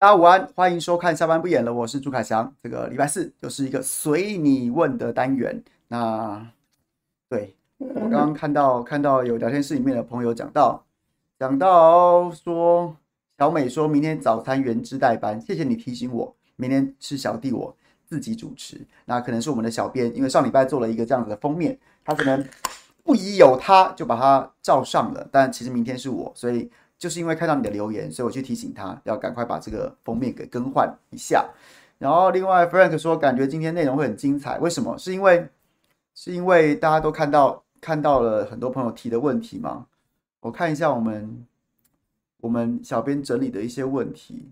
大家午安，欢迎收看下班不演了，我是朱凯翔。这个礼拜四又是一个随你问的单元。那对我刚刚看到看到有聊天室里面的朋友讲到讲到说小美说明天早餐原汁代班，谢谢你提醒我，明天是小弟我自己主持。那可能是我们的小编，因为上礼拜做了一个这样子的封面，他可能不疑有他，就把它照上了。但其实明天是我，所以。就是因为看到你的留言，所以我去提醒他要赶快把这个封面给更换一下。然后另外 Frank 说，感觉今天内容会很精彩，为什么？是因为是因为大家都看到看到了很多朋友提的问题吗？我看一下我们我们小编整理的一些问题。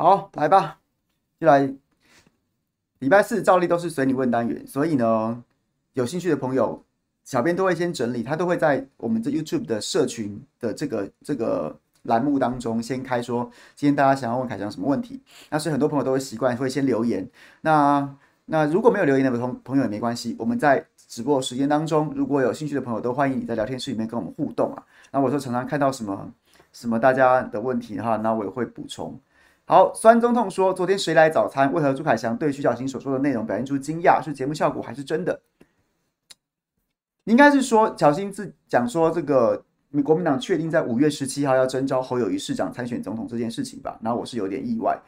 好，来吧，就来。礼拜四照例都是随你问单元，所以呢，有兴趣的朋友，小编都会先整理，他都会在我们这 YouTube 的社群的这个这个栏目当中先开说，今天大家想要问凯翔什么问题。那所以很多朋友都会习惯会先留言。那那如果没有留言的朋朋友也没关系，我们在直播时间当中，如果有兴趣的朋友，都欢迎你在聊天室里面跟我们互动啊。那我说常常看到什么什么大家的问题哈，那我也会补充。好，酸中痛说：“昨天谁来早餐？为何朱凯翔对徐小新所说的内容表现出惊讶？是节目效果还是真的？应该是说小新自讲说这个国民党确定在五月十七号要征召侯友宜市长参选总统这件事情吧？然后我是有点意外。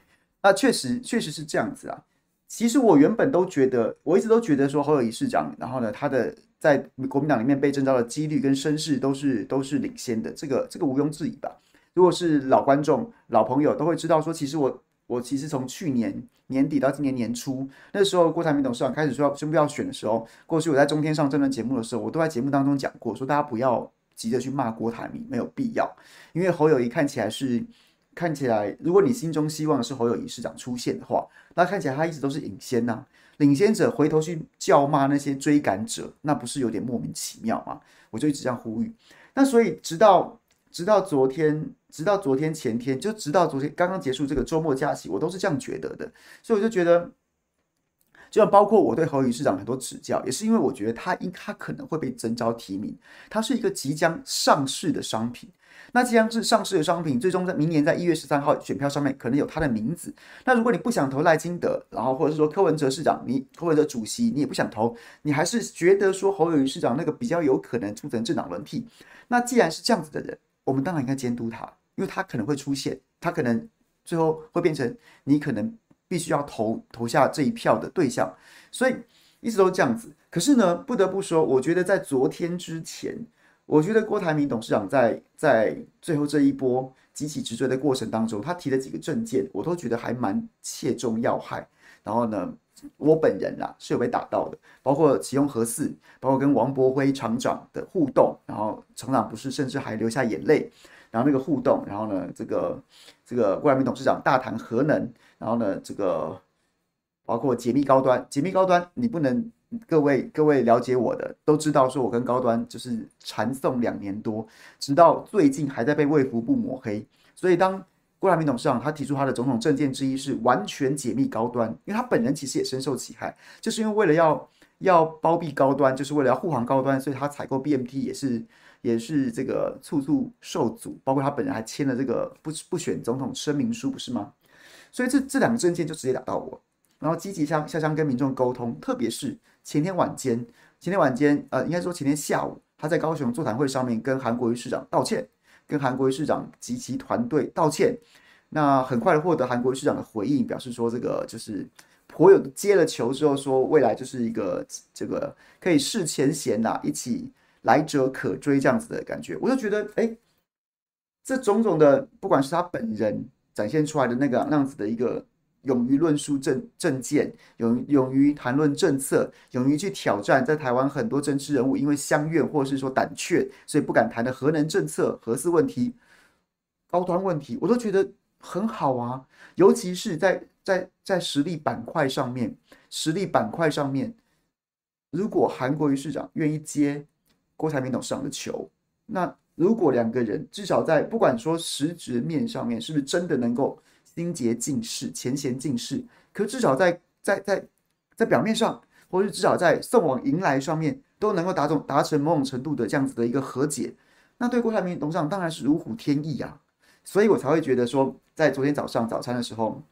那确实确实是这样子啊。其实我原本都觉得，我一直都觉得说侯友宜市长，然后呢，他的在国民党里面被征召的几率跟声势都是都是领先的，这个这个毋庸置疑吧。”如果是老观众、老朋友，都会知道说，其实我我其实从去年年底到今年年初，那时候郭台铭董事长开始说要宣布要选的时候，过去我在中天上这段节目的时候，我都在节目当中讲过，说大家不要急着去骂郭台铭，没有必要，因为侯友谊看起来是看起来，如果你心中希望是侯友谊市长出现的话，那看起来他一直都是领先呐、领先者回头去叫骂那些追赶者，那不是有点莫名其妙吗？我就一直这样呼吁，那所以直到。直到昨天，直到昨天前天，就直到昨天刚刚结束这个周末假期，我都是这样觉得的。所以我就觉得，就像包括我对侯友宜市长很多指教，也是因为我觉得他应他可能会被征召提名，他是一个即将上市的商品。那即将是上市的商品，最终在明年在一月十三号选票上面可能有他的名字。那如果你不想投赖金德，然后或者是说柯文哲市长，你柯文哲主席你也不想投，你还是觉得说侯友宜市长那个比较有可能促成政党轮替。那既然是这样子的人。我们当然应该监督他，因为他可能会出现，他可能最后会变成你可能必须要投投下这一票的对象，所以一直都这样子。可是呢，不得不说，我觉得在昨天之前，我觉得郭台铭董事长在在最后这一波急起直追的过程当中，他提了几个政见，我都觉得还蛮切中要害。然后呢，我本人啊是有被打到的，包括启用核四，包括跟王柏辉厂长的互动，然后厂长不是甚至还流下眼泪，然后那个互动，然后呢，这个这个郭台铭董事长大谈核能，然后呢，这个包括解密高端，解密高端，你不能各位各位了解我的都知道，说我跟高端就是缠讼两年多，直到最近还在被卫福部抹黑，所以当。郭台铭董事长他提出他的总统政见之一是完全解密高端，因为他本人其实也深受其害，就是因为为了要要包庇高端，就是为了要护航高端，所以他采购 BMT 也是也是这个处处受阻，包括他本人还签了这个不不选总统声明书，不是吗？所以这这两个证件就直接打到我，然后积极向下乡跟民众沟通，特别是前天晚间，前天晚间呃，应该说前天下午，他在高雄座谈会上面跟韩国瑜市长道歉。跟韩国瑜市长及其团队道歉，那很快的获得韩国瑜市长的回应，表示说这个就是颇有接了球之后说未来就是一个这个可以释前嫌呐，一起来者可追这样子的感觉，我就觉得哎，这种种的不管是他本人展现出来的那个那样子的一个。勇于论述政政见，勇勇于谈论政策，勇于去挑战在台湾很多政治人物因为乡愿或是说胆怯，所以不敢谈的核能政策、核四问题。高端问题，我都觉得很好啊。尤其是在在在实力板块上面，实力板块上面，如果韩国瑜市长愿意接郭台铭董事长的球，那如果两个人至少在不管说实质面上面是不是真的能够心结尽释、前嫌尽释，可至少在在在在表面上，或是至少在送往迎来上面，都能够达成达成某种程度的这样子的一个和解，那对郭台铭董事长当然是如虎添翼啊。所以我才会觉得说，在昨天早上早餐的时候，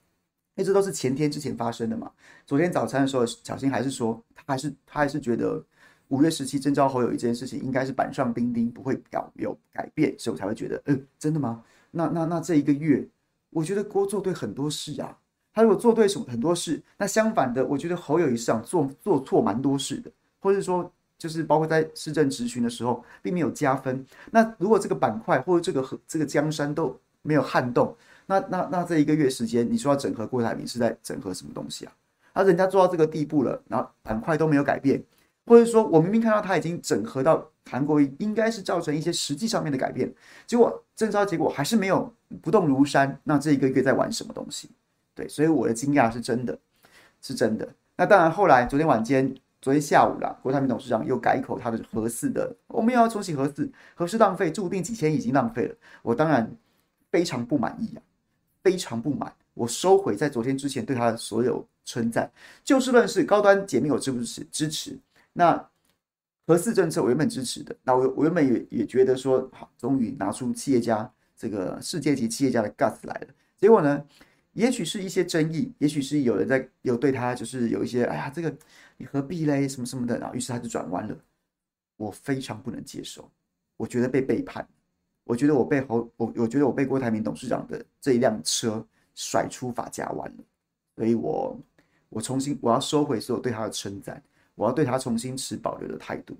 一直都是前天之前发生的嘛。昨天早餐的时候，小新还是说，他还是他还是觉得五月十七征召侯友宜这件事情应该是板上钉钉，不会搞有改变，所以我才会觉得，嗯，真的吗？那那那这一个月，我觉得郭做对很多事啊。他如果做对什么很多事，那相反的，我觉得侯友谊市长做做错蛮多事的，或者说就是包括在市政执行的时候，并没有加分。那如果这个板块或者这个和这个江山都没有撼动，那那那这一个月时间，你说要整合郭台铭是在整合什么东西啊？那人家做到这个地步了，然后板块都没有改变，或者说我明明看到他已经整合到韩国，应该是造成一些实际上面的改变，结果征召结果还是没有不动如山，那这一个月在玩什么东西？对，所以我的惊讶是真的，是真的。那当然，后来昨天晚间、昨天下午啦，郭台铭董事长又改口他的核四的，我们又要重启核四，核四浪费，注定几千亿已经浪费了。我当然。非常不满意啊，非常不满！我收回在昨天之前对他的所有称赞。就事论事，高端解密我支不支持？支持。那核四政策我原本支持的，那我我原本也也觉得说，好，终于拿出企业家这个世界级企业家的 guts 来了。结果呢，也许是一些争议，也许是有人在有对他就是有一些，哎呀，这个你何必嘞？什么什么的，然后于是他就转弯了。我非常不能接受，我觉得被背叛。我觉得我被侯我我觉得我被郭台铭董事长的这一辆车甩出法家弯了，所以我我重新我要收回所有对他的称赞，我要对他重新持保留的态度。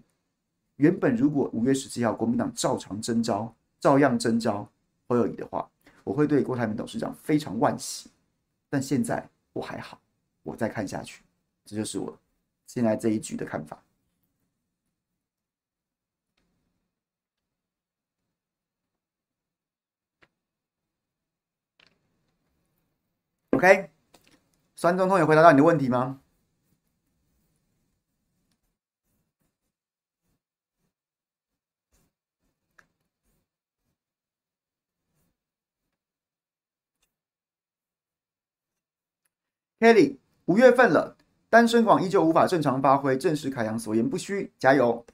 原本如果五月十七号国民党照常征召，照样征召侯友宜的话，我会对郭台铭董事长非常惋惜。但现在我还好，我再看下去，这就是我现在这一局的看法。OK，酸中通有回答到你的问题吗？Kelly，五月份了，单身广依旧无法正常发挥，正是凯阳所言不虚，加油。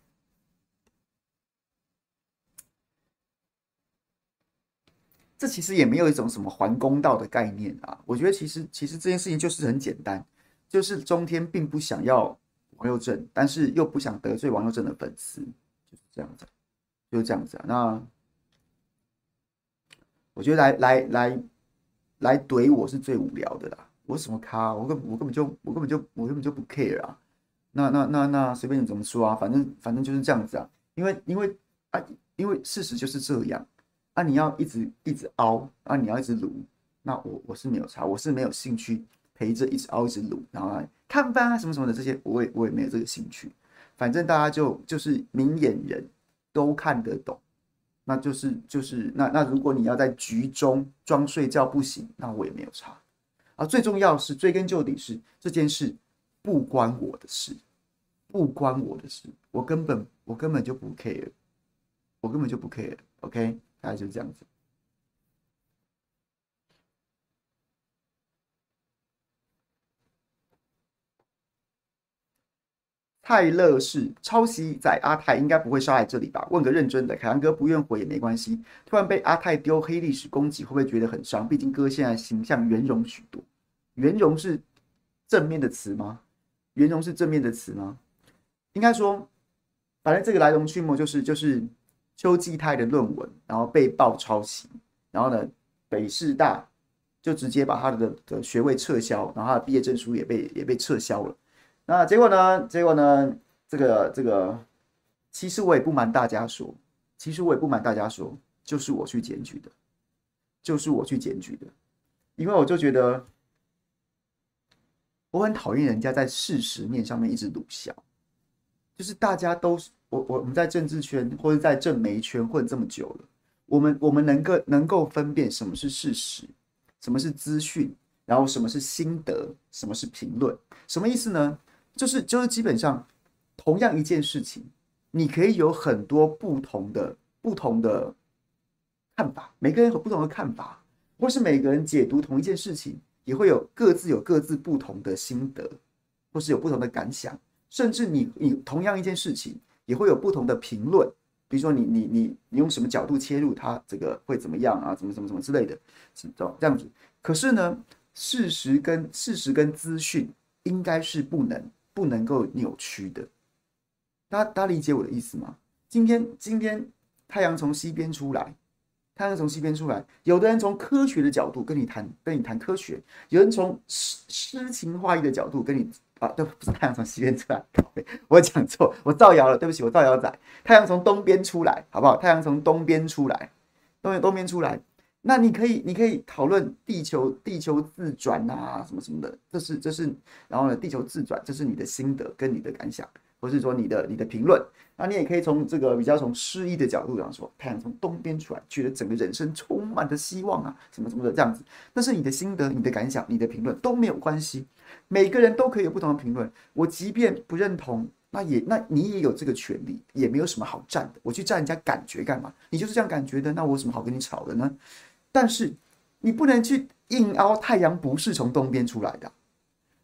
这其实也没有一种什么还公道的概念啊！我觉得其实其实这件事情就是很简单，就是中天并不想要王佑正，但是又不想得罪王佑正的粉丝，就是这样子，就是这样子啊。那我觉得来来来来怼我是最无聊的啦！我什么咖？我根我根本就我根本就我根本就不 care 啊！那那那那随便你怎么说啊，反正反正就是这样子啊！因为因为啊，因为事实就是这样。啊！你要一直一直凹啊！你要一直撸，那我我是没有差，我是没有兴趣陪着一直凹一直撸，然后来看吧啊什么什么的这些，我也我也没有这个兴趣。反正大家就就是明眼人都看得懂，那就是就是那那如果你要在局中装睡觉不行，那我也没有差。啊，最重要是追根究底是这件事不关我的事，不关我的事，我根本我根本就不 care，我根本就不 care，OK？大概就是这样子。泰勒是抄袭在阿泰，应该不会杀来这里吧？问个认真的，凯阳哥不愿回也没关系。突然被阿泰丢黑历史攻击，会不会觉得很伤？毕竟哥现在形象圆融许多。圆融是正面的词吗？圆融是正面的词吗？应该说，反正这个来龙去脉就是就是。邱继泰的论文，然后被曝抄袭，然后呢，北师大就直接把他的的学位撤销，然后他的毕业证书也被也被撤销了。那结果呢？结果呢？这个这个，其实我也不瞒大家说，其实我也不瞒大家说，就是我去检举的，就是我去检举的，因为我就觉得我很讨厌人家在事实面上面一直鲁小，就是大家都是。我我们在政治圈或者在政媒圈混这么久了，我们我们能够能够分辨什么是事实，什么是资讯，然后什么是心得，什么是评论，什么意思呢？就是就是基本上同样一件事情，你可以有很多不同的不同的看法，每个人有不同的看法，或是每个人解读同一件事情，也会有各自有各自不同的心得，或是有不同的感想，甚至你你同样一件事情，也会有不同的评论。比如说你你你你用什么角度切入，它这个会怎么样啊？怎么怎么怎么之类的，是这样子。可是呢，事实跟事实跟资讯应该是不能不能够扭曲的。大家大家理解我的意思吗？今天今天太阳从西边出来，太阳从西边出来，有的人从科学的角度跟你谈跟你谈科学，有人从诗诗情画意的角度跟你。啊，对，不是太阳从西边出来，我讲错，我造谣了，对不起，我造谣仔。太阳从东边出来，好不好？太阳从东边出来，东东边出来。那你可以，你可以讨论地球，地球自转啊，什么什么的，这是这是，然后呢，地球自转，这是你的心得跟你的感想，或是说你的你的评论。那你也可以从这个比较从诗意的角度讲说，太阳从东边出来，觉得整个人生充满着希望啊，什么什么的这样子。那是你的心得、你的感想、你的评论都没有关系。每个人都可以有不同的评论，我即便不认同，那也那你也有这个权利，也没有什么好战的。我去战人家感觉干嘛？你就是这样感觉的，那我有什么好跟你吵的呢？但是你不能去硬凹太阳不是从东边出来的，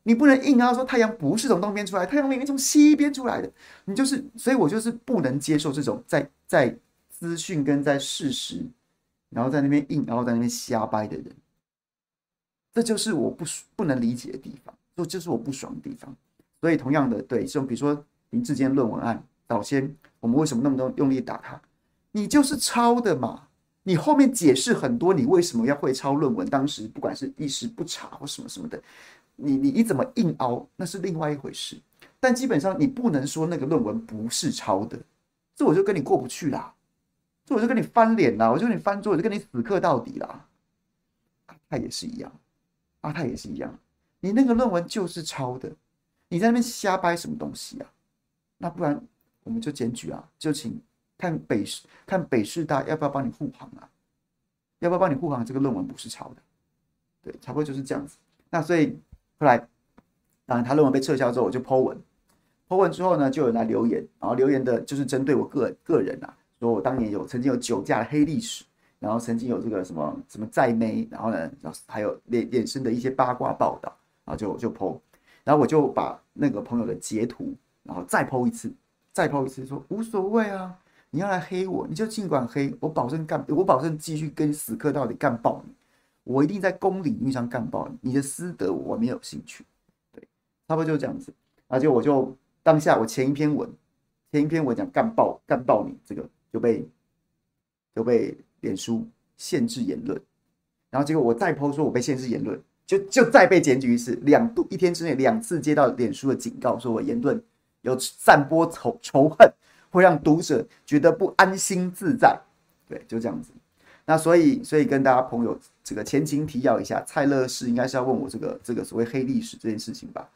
你不能硬凹说太阳不是从东边出来，太阳明明从西边出来的。你就是，所以我就是不能接受这种在在资讯跟在事实，然后在那边硬凹在那边瞎掰的人。这就是我不不能理解的地方。这就是我不爽的地方，所以同样的，对，就比如说林志坚论文案，早先我们为什么那么多用力打他？你就是抄的嘛，你后面解释很多，你为什么要会抄论文？当时不管是一时不查或什么什么的，你你你怎么硬凹，那是另外一回事。但基本上你不能说那个论文不是抄的，这我就跟你过不去啦，这我就跟你翻脸啦，我就跟你翻桌，我就跟你死磕到底啦。阿泰也是一样，阿泰也是一样。你那个论文就是抄的，你在那边瞎掰什么东西啊？那不然我们就检举啊，就请看北师看北师大要不要帮你护航啊？要不要帮你护航？这个论文不是抄的，对，差不多就是这样子。那所以后来，当然他论文被撤销之后，我就 po 文，po 文之后呢，就有人来留言，然后留言的就是针对我个个人啊，说我当年有曾经有酒驾的黑历史。然后曾经有这个什么什么在妹，然后呢，还有衍衍生的一些八卦报道。然后就就 po，然后我就把那个朋友的截图，然后再 po 一次，再 po 一次，说无所谓啊，你要来黑我，你就尽管黑，我保证干，我保证继续跟死磕到底，干爆你，我一定在公领域上干爆你，你的私德我没有兴趣，对，差不多就是这样子，而且我就当下我前一篇文，前一篇文讲干爆干爆你，这个就被就被脸书限制言论，然后结果我再抛说我被限制言论。就就再被检举一次，两度一天之内两次接到脸书的警告，说我言论有散播仇仇恨，会让读者觉得不安心自在。对，就这样子。那所以所以跟大家朋友这个前情提要一下，蔡乐士应该是要问我这个这个所谓黑历史这件事情吧？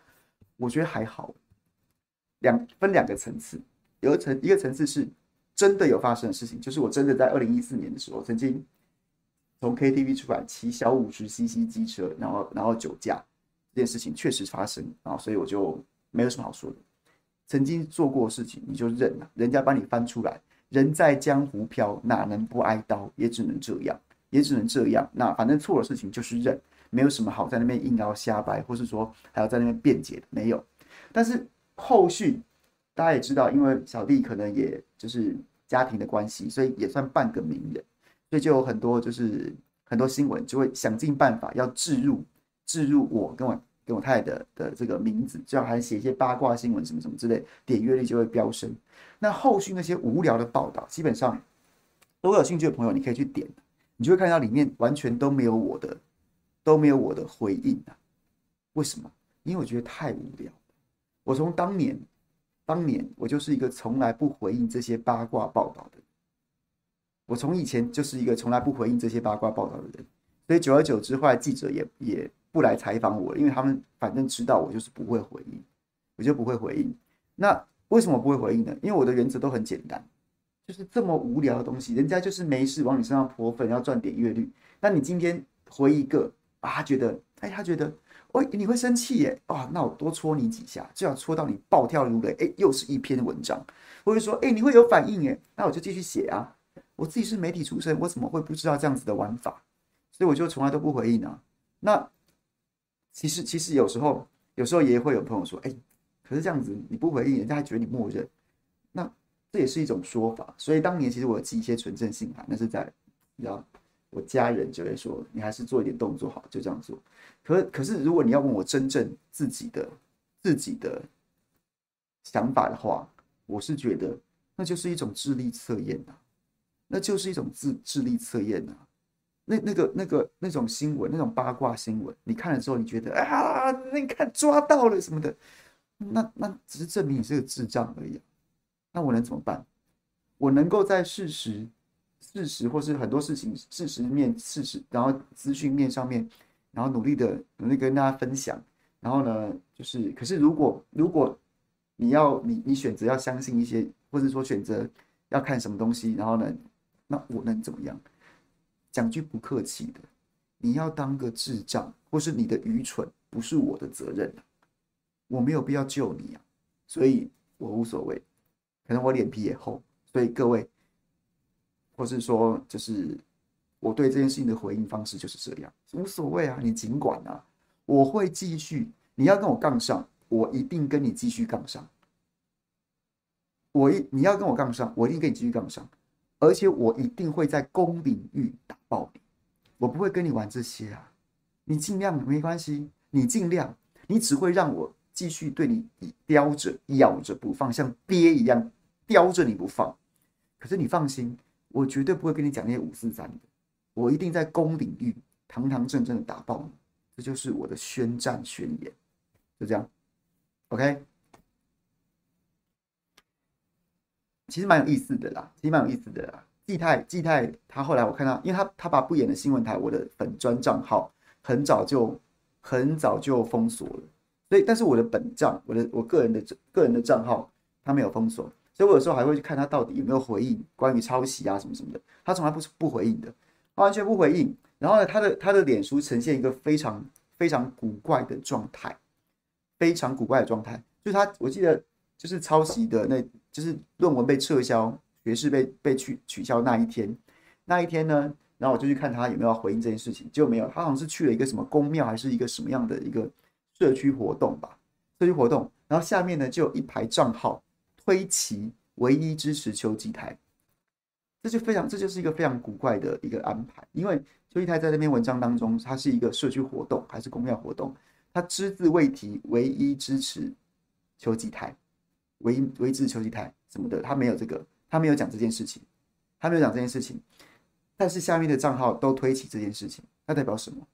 我觉得还好，两分两个层次，有一层一个层次是真的有发生的事情，就是我真的在二零一四年的时候曾经。从 KTV 出来骑小五十 CC 机车，然后然后酒驾这件事情确实发生啊，所以我就没有什么好说的。曾经做过的事情你就认了，人家把你翻出来，人在江湖飘，哪能不挨刀？也只能这样，也只能这样。那反正错的事情就是认，没有什么好在那边硬要瞎掰，或是说还要在那边辩解的，没有。但是后续大家也知道，因为小弟可能也就是家庭的关系，所以也算半个名人。所以就有很多，就是很多新闻就会想尽办法要置入置入我跟我跟我太太的的这个名字，最好还写一些八卦新闻什么什么之类，点阅率就会飙升。那后续那些无聊的报道，基本上如果有兴趣的朋友，你可以去点，你就会看到里面完全都没有我的都没有我的回应啊。为什么？因为我觉得太无聊。我从当年当年我就是一个从来不回应这些八卦报道的。我从以前就是一个从来不回应这些八卦报道的人，所以久而久之，后来记者也也不来采访我，因为他们反正知道我就是不会回应，我就不会回应。那为什么不会回应呢？因为我的原则都很简单，就是这么无聊的东西，人家就是没事往你身上泼粪，要赚点阅率。那你今天回一个啊，觉得，哎，他觉得，哦，你会生气耶？啊，那我多戳你几下，就要戳到你暴跳如雷。哎，又是一篇文章。或者说，哎，你会有反应耶？那我就继续写啊。我自己是媒体出身，我怎么会不知道这样子的玩法？所以我就从来都不回应啊。那其实，其实有时候，有时候也会有朋友说，哎，可是这样子你不回应，人家还觉得你默认。那这也是一种说法，所以当年其实我寄一些纯正信函，那是在，你知道，我家人就会说，你还是做一点动作好，就这样做。可可是，如果你要问我真正自己的自己的想法的话，我是觉得那就是一种智力测验呐，那就是一种智智力测验呐。那那个那个那种新闻，那种八卦新闻，你看了之后，你觉得啊，你看抓到了什么的，那那只是证明你是个智障而已。那我能怎么办？我能够在事实、事实或是很多事情事实面、事实，然后资讯面上面，然后努力的努力跟大家分享。然后呢，就是可是如果如果你要你你选择要相信一些，或者说选择要看什么东西，然后呢，那我能怎么样？讲句不客气的，你要当个智障，或是你的愚蠢不是我的责任，我没有必要救你啊，所以我无所谓。可能我脸皮也厚，所以各位，或是说，就是我对这件事情的回应方式就是这样，无所谓啊，你尽管啊，我会继续。你要跟我杠上，我一定跟你继续杠上。我一你要跟我杠上，我一定跟你继续杠上，而且我一定会在公领域打爆你，我不会跟你玩这些啊。你尽量没关系，你尽量，你只会让我。继续对你叼着、咬着不放，像鳖一样叼着你不放。可是你放心，我绝对不会跟你讲那些五四三的，我一定在公领域堂堂正正的打爆你。这就是我的宣战宣言，就这样。OK，其实蛮有意思的啦，其实蛮有意思的啦。季泰，季泰，他后来我看到，因为他他把不演的新闻台我的粉专账号很早就很早就封锁了。所以，但是我的本账，我的我个人的个人的账号，他没有封锁，所以我有时候还会去看他到底有没有回应关于抄袭啊什么什么的，他从来不不回应的，完全不回应。然后呢，他的他的脸书呈现一个非常非常古怪的状态，非常古怪的状态，就是他我记得就是抄袭的那，就是论文被撤销，学士被被取取消那一天，那一天呢，然后我就去看他有没有回应这件事情，结果没有，他好像是去了一个什么宫庙，还是一个什么样的一个。社区活动吧，社区活动，然后下面呢就有一排账号推旗，唯一支持邱吉台，这就非常，这就是一个非常古怪的一个安排。因为邱吉台在那篇文章当中，他是一个社区活动还是公庙活动，他只字未提唯一支持邱吉台，维维持邱吉台什么的，他没有这个，他没有讲这件事情，他没有讲这件事情，但是下面的账号都推起这件事情，那代表什么？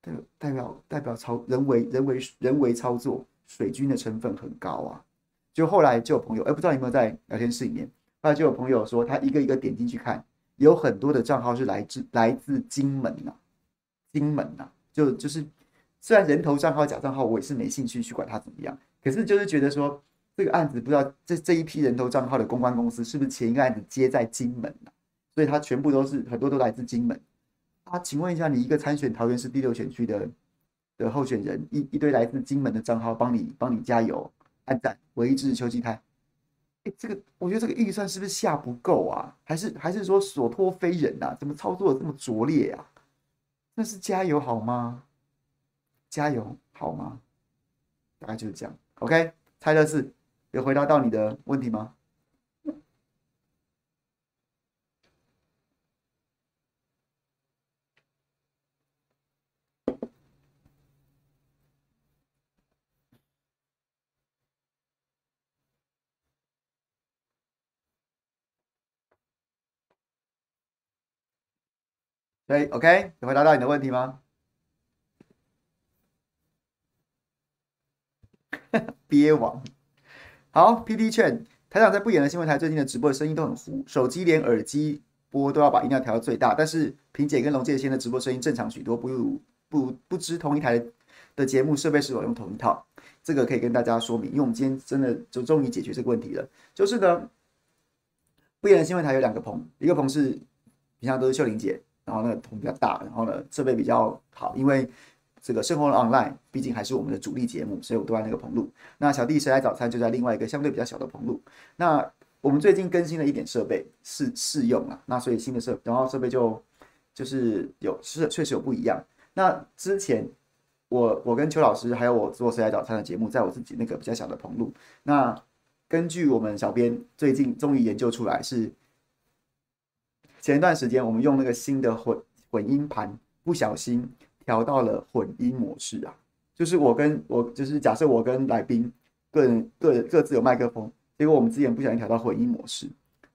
代表代表代表操人为人为人为操作，水军的成分很高啊！就后来就有朋友，哎，不知道有没有在聊天室里面？后来就有朋友说，他一个一个点进去看，有很多的账号是来自来自金门呐、金门呐、就就是虽然人头账号假账号，我也是没兴趣去管他怎么样，可是就是觉得说这个案子不知道这这一批人头账号的公关公司是不是前一个案子接在金门、所以他全部都是很多都来自金门。啊，请问一下，你一个参选桃园市第六选区的的候选人，一一堆来自金门的账号帮你帮你加油按赞，唯一支持邱吉泰。哎，这个我觉得这个预算是不是下不够啊？还是还是说所托非人呐、啊？怎么操作的这么拙劣啊？那是加油好吗？加油好吗？大概就是这样。OK，猜的是有回答到你的问题吗？对，OK，有回答到你的问题吗？憋王，好，PD 劝台长在不演的新闻台最近的直播的声音都很糊，手机连耳机播都要把音量调到最大，但是萍姐跟龙介先的直播声音正常许多，不如不，不知同一台的节目设备是否用同一套，这个可以跟大家说明，因为我们今天真的就终于解决这个问题了，就是呢，不言的新闻台有两个棚，一个棚是平常都是秀玲姐，然后那个棚比较大，然后呢设备比较好，因为这个生活 online 毕竟还是我们的主力节目，所以我都在那个棚录。那小弟谁来早餐就在另外一个相对比较小的棚录。那我们最近更新了一点设备试试用啊，那所以新的设然后设备就就是有是确实有不一样。那之前我我跟邱老师还有我做谁来早餐的节目，在我自己那个比较小的棚录。那根据我们小编最近终于研究出来，是前一段时间我们用那个新的混混音盘，不小心调到了混音模式啊。就是我跟我就是假设我跟来宾个人个人各自有麦克风。结果我们之前不小心调到混音模式，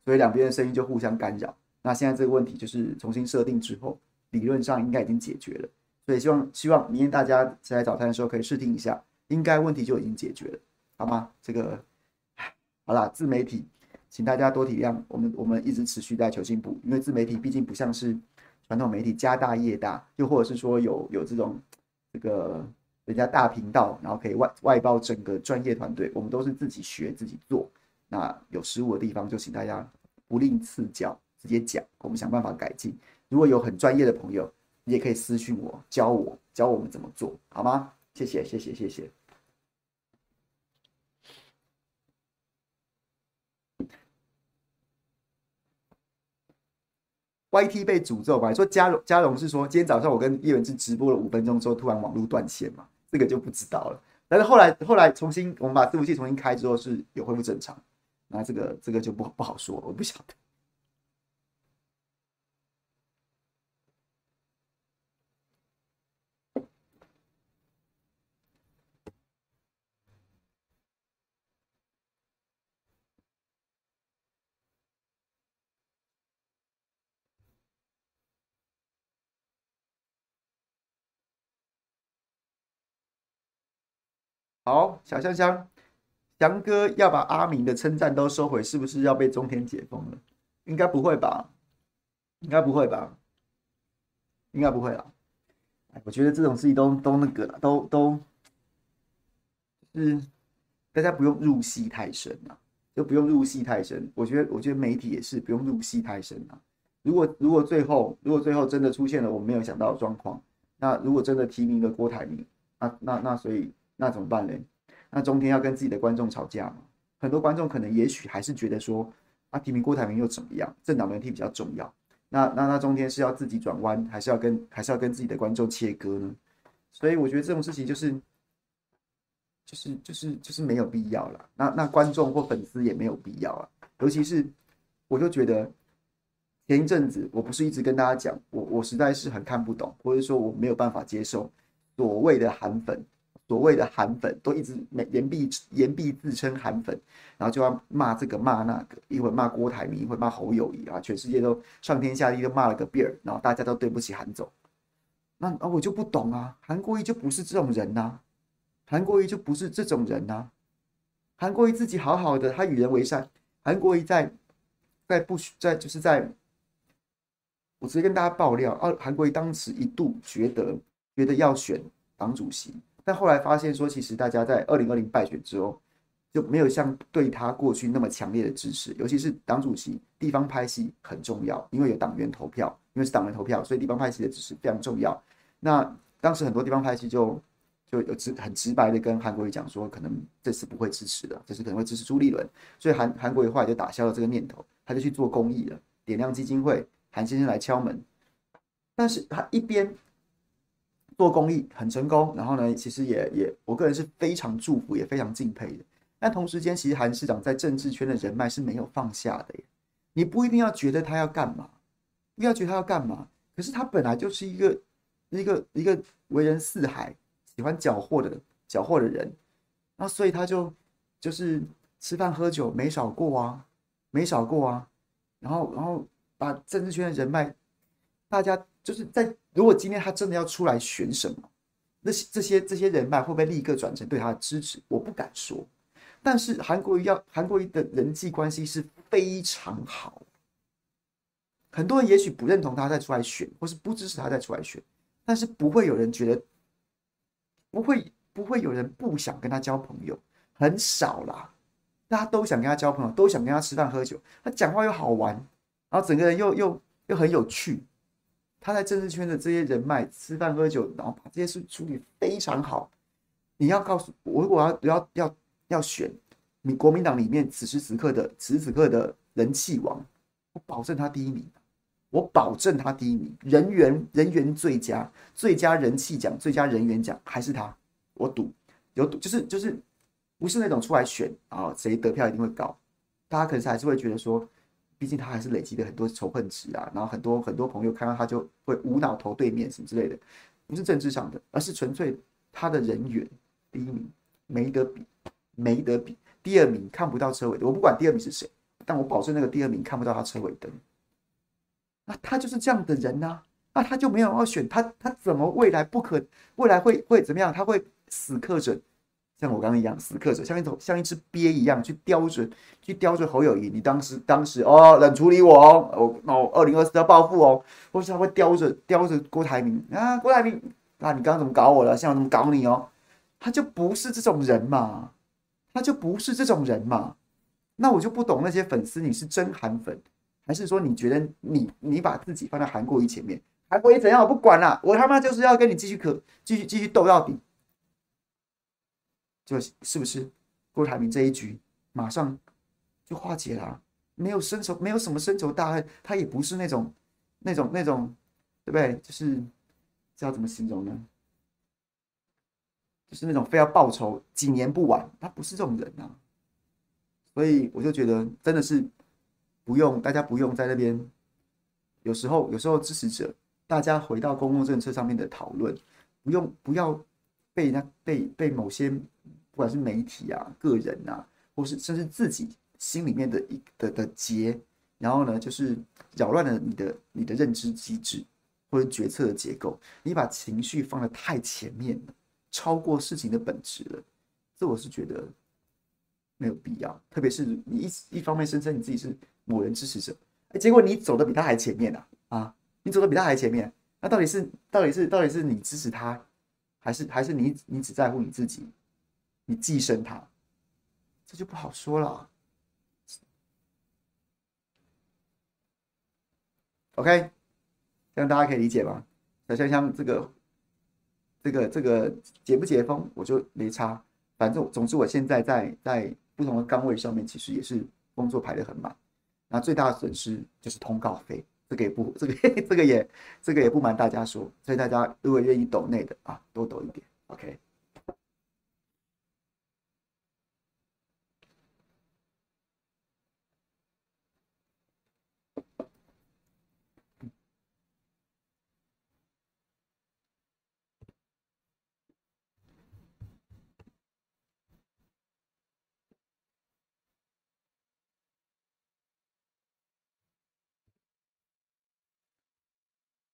所以两边的声音就互相干扰。那现在这个问题就是重新设定之后，理论上应该已经解决了。所以希望希望明天大家起来早餐的时候可以试听一下，应该问题就已经解决了，好吗？这个好啦，自媒体，请大家多体谅。我们我们一直持续在求进步，因为自媒体毕竟不像是传统媒体家大业大，又或者是说有有这种这个。人家大频道，然后可以外外包整个专业团队，我们都是自己学自己做。那有失误的地方，就请大家不吝赐教，直接讲，我们想办法改进。如果有很专业的朋友，你也可以私信我，教我教我们怎么做，好吗？谢谢，谢谢，谢谢。YT 被诅咒吧？说嘉荣，嘉荣是说今天早上我跟叶文志直播了五分钟之后，突然网络断线嘛？这个就不知道了，但是后来后来重新我们把伺服器重新开之后是有恢复正常，那这个这个就不不好说，我不晓得。好，小香香，翔哥要把阿明的称赞都收回，是不是要被中天解封了？应该不会吧？应该不会吧？应该不会啊！哎，我觉得这种事情都都那个了，都都，是大家不用入戏太深啊，就不用入戏太深。我觉得，我觉得媒体也是不用入戏太深啊。如果如果最后如果最后真的出现了我没有想到的状况，那如果真的提名了郭台铭，那那那所以。那怎么办呢？那中天要跟自己的观众吵架吗？很多观众可能也许还是觉得说，啊，提名郭台铭又怎么样？政党轮替比较重要。那那那中天是要自己转弯，还是要跟还是要跟自己的观众切割呢？所以我觉得这种事情就是就是就是就是没有必要了。那那观众或粉丝也没有必要啊。尤其是我就觉得前一阵子我不是一直跟大家讲，我我实在是很看不懂，或者说我没有办法接受所谓的韩粉。所谓的韩粉都一直言必言必自称韩粉，然后就要骂这个骂那个，一会骂郭台铭，一会骂侯友谊啊，全世界都上天下地都骂了个遍儿，然后大家都对不起韩总。那啊，我就不懂啊，韩国瑜就不是这种人呐、韩国瑜就不是这种人呐、韩国瑜自己好好的，他与人为善。韩国瑜在在不许在就是在，我直接跟大家爆料，啊，韩国瑜当时一度觉得觉得要选党主席。但后来发现说，其实大家在二零二零败选之后，就没有像对他过去那么强烈的支持。尤其是党主席，地方派系很重要，因为有党员投票，因为是党员投票，所以地方派系的支持非常重要。那当时很多地方派系就就有直很直白的跟韩国瑜讲说，可能这次不会支持的，这次可能会支持朱立伦。所以韩韩国瑜后来就打消了这个念头，他就去做公益了，点亮基金会，韩先生来敲门。但是他一边。做公益很成功，然后呢，其实也也，我个人是非常祝福，也非常敬佩的。但同时间，其实韩市长在政治圈的人脉是没有放下的。你不一定要觉得他要干嘛，不要觉得他要干嘛，可是他本来就是一个一个一个为人四海、喜欢搅和的搅和的人，那所以他就就是吃饭喝酒没少过啊，没少过啊。然后然后把政治圈的人脉，大家就是在。如果今天他真的要出来选什么，那些这些这些人脉会不会立刻转成对他的支持？我不敢说。但是韩国瑜要韩国瑜的人际关系是非常好，很多人也许不认同他再出来选，或是不支持他再出来选，但是不会有人觉得，不会不会有人不想跟他交朋友，很少啦，大家都想跟他交朋友，都想跟他吃饭喝酒。他讲话又好玩，然后整个人又又又很有趣。他在政治圈的这些人脉，吃饭喝酒，然后把这些事处理非常好。你要告诉我，如果要要要要选你国民党里面此时此刻的此时此刻的人气王，我保证他第一名。我保证他第一名，人缘人缘最佳，最佳人气奖、最佳人缘奖还是他。我赌有赌，就是就是不是那种出来选啊，谁得票一定会高。大家可能还是会觉得说，毕竟他还是累积了很多仇恨值啊，然后很多很多朋友看到他就会无脑投对面什么之类的，不是政治上的，而是纯粹他的人缘第一名没得比，没得比。第二名看不到车尾灯，我不管第二名是谁，但我保证那个第二名看不到他车尾灯。那他就是这样的人呐、那他就没有要选他，他怎么未来不可未来会会怎么样？他会死磕着，像我刚刚一样死磕着，像一头像一只鳖一样去叼着去叼着侯友谊。你当时当时哦冷处理我哦，我哦二零二四要报复哦，或是他会叼着叼着郭台铭啊郭台铭，啊、你刚刚怎么搞我了？现在怎么搞你哦？他就不是这种人嘛，他就不是这种人嘛。那我就不懂那些粉丝，你是真韩粉。还是说你觉得你你把自己放在韩国瑜前面，韩国瑜怎样我不管了，我他妈就是要跟你继续可继续继续斗到底，就是不是？郭台铭这一局马上就化解了，没有深仇，没有什么深仇大恨，他也不是那种那种那种，对不对？就是知道怎么形容呢？就是那种非要报仇几年不晚，他不是这种人啊，所以我就觉得真的是。不用，大家不用在那边。有时候，有时候支持者，大家回到公共政策上面的讨论，不用不要被那被被某些不管是媒体啊、个人啊，或是甚至自己心里面的一的的结，然后呢，就是扰乱了你的你的认知机制或者决策的结构。你把情绪放得太前面了，超过事情的本质了，这我是觉得没有必要。特别是你一一方面声称你自己是。某人支持者，哎，结果你走的比他还前面呢，啊，啊，你走的比他还前面，那到底是到底是到底是你支持他，还是还是你你只在乎你自己，你寄生他，这就不好说了。OK，这样大家可以理解吗？小香香这个这个这个解不解封我就没差，反正总之我现在在在不同的岗位上面，其实也是工作排得很满。那最大的损失就是通告费，这个也不，这个这个也这个也不瞒大家说，所以大家如果愿意抖内的啊，多抖一点，OK。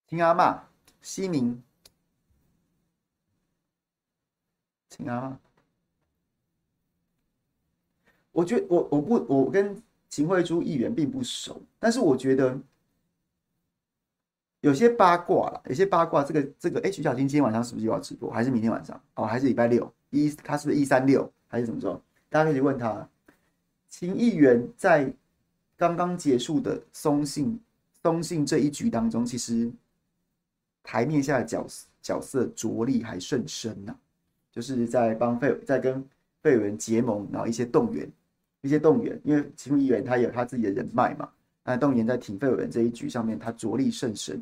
秦阿嬷，西明，亲阿嬷，我觉得我我不我跟秦慧珠议员并不熟，但是我觉得有些八卦啦，有些八卦，这个这个，哎，徐小青今天晚上是不是又要直播？还是明天晚上？哦，还是礼拜六一？他是不是一三六还是怎么着？大家可以问他。秦议员在刚刚结束的松信松信这一局当中，其实。台面下的角色角色着力还甚深呐、就是在帮费在跟费委员结盟，然后一些动员，一些动员，因为其中议员他有他自己的人脉嘛，那动员在挺费委员这一局上面，他着力甚深。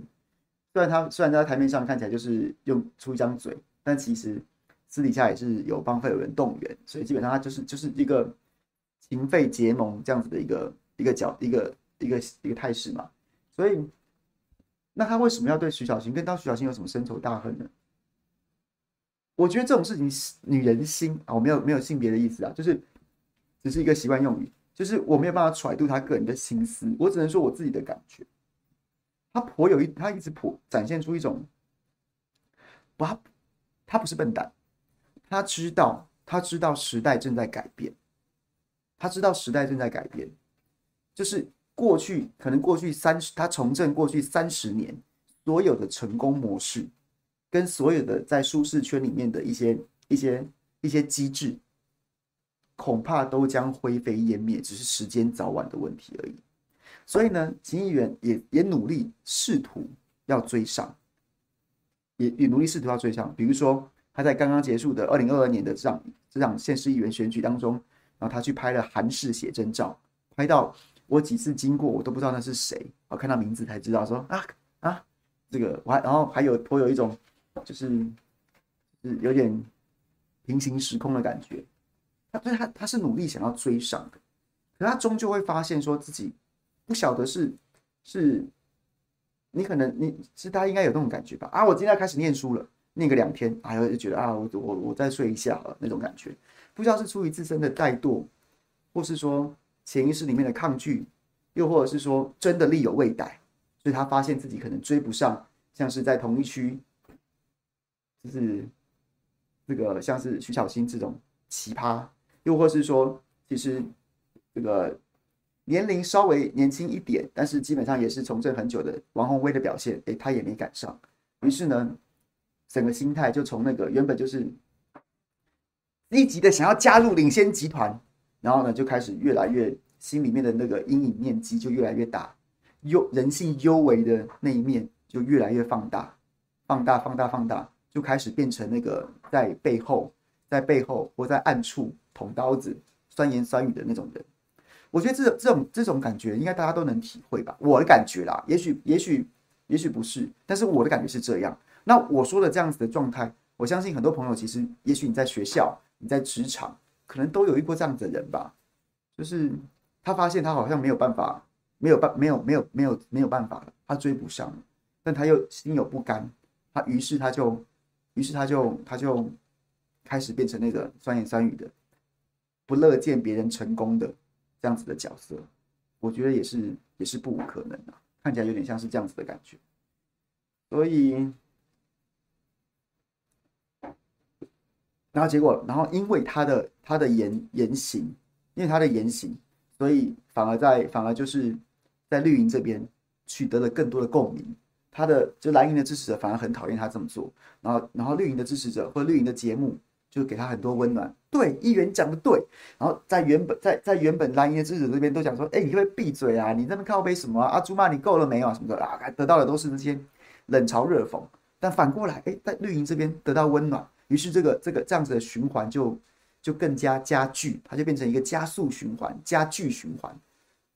虽然他虽然在台面上看起来就是用出一张嘴，但其实私底下也是有帮费委员动员，所以基本上他就是就是一个情费结盟这样子的一个一个角一个一个一个态势嘛，所以。那他为什么要对徐小青跟当徐小青有什么深仇大恨呢？我觉得这种事情是，女人心啊，我没有没有性别的意思啊，就是只是一个习惯用语，就是我没有办法揣度他个人的心思，我只能说我自己的感觉。他颇有一，他一直颇展现出一种，不，他他不是笨蛋，他知道他知道时代正在改变，他知道时代正在改变，就是。过去可能过去三十，他重振过去三十年所有的成功模式，跟所有的在舒适圈里面的一些一些一些机制，恐怕都将灰飞烟灭，只是时间早晚的问题而已。所以呢，秦议员也也努力试图要追上，也也努力试图要追上。比如说，他在刚刚结束的二零二二年的这场这场县市议员选举当中，然后他去拍了韩式写真照，拍到我几次经过，我都不知道那是谁，我看到名字才知道说啊啊，这个我还然后还有颇有一种就是是有点平行时空的感觉。他对他他是努力想要追上的，可他终究会发现说自己。不晓得是是，你可能你是大家应该有那种感觉吧？啊，我今天开始念书了，念个两天，哎呦就觉得啊，我我我再睡一下了那种感觉。不知道是出于自身的怠惰，或是说潜意识里面的抗拒，又或者是说真的力有未逮，所以他发现自己可能追不上，像是在同一区，就是这个像是徐巧芯这种奇葩，又或是说其实这个。年龄稍微年轻一点，但是基本上也是从政很久的王宏威的表现，诶，他也没赶上。于是呢，整个心态就从那个原本就是积极的想要加入领先集团，然后呢，就开始越来越心里面的那个阴影面积就越来越大，幽人性幽微的那一面就越来越放大，放大，放大，放大，就开始变成那个在背后，在背后或在暗处捅刀子、酸言酸语的那种人。我觉得这这种这种感觉应该大家都能体会吧？我的感觉啦，也许也许也许不是，但是我的感觉是这样。那我说的这样子的状态，我相信很多朋友其实，也许你在学校、你在职场，可能都有一波这样子的人吧。就是他发现他好像没有办法，没有办没有没有没有没有办法了，他追不上，但他又心有不甘，他于是他就于是他就他就开始变成那个酸言酸语的，不乐见别人成功的。这样子的角色，我觉得也是也是不无可能的，看起来有点像是这样子的感觉。所以，然后结果，然后因为他的他的言言行，因为他的言行，所以反而在反而就是在绿营这边取得了更多的共鸣。他的就蓝营的支持者反而很讨厌他这么做，然后然后绿营的支持者或绿营的节目就给他很多温暖。对，议员讲的对，然后在原本在在原本蓝营的支持者这边都讲说，哎，你会闭嘴啊？你那边靠北什么啊？阿朱骂你够了没有啊？什么的啊？得到的都是那些冷嘲热讽。但反过来，哎，在绿营这边得到温暖，于是这个这个这样子的循环就就更加加剧，它就变成一个加速循环、加剧循环。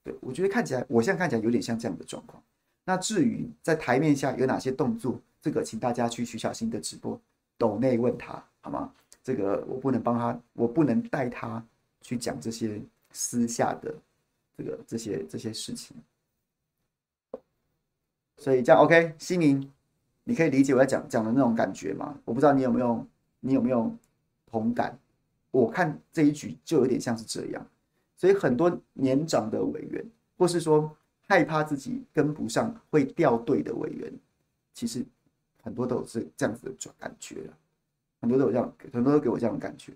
对，我觉得看起来，我现在看起来有点像这样的状况。那至于在台面下有哪些动作，这个请大家去徐小新的直播抖内问他好吗？这个我不能帮他，我不能带他去讲这些私下的这个这些这些事情，所以这样 OK，西明，你可以理解我在讲讲的那种感觉吗？我不知道你有没有你有没有同感？我看这一局就有点像是这样，所以很多年长的委员，或是说害怕自己跟不上会掉队的委员，其实很多都是这样子的感觉了。很多都有这样，很多都给我这样的感觉。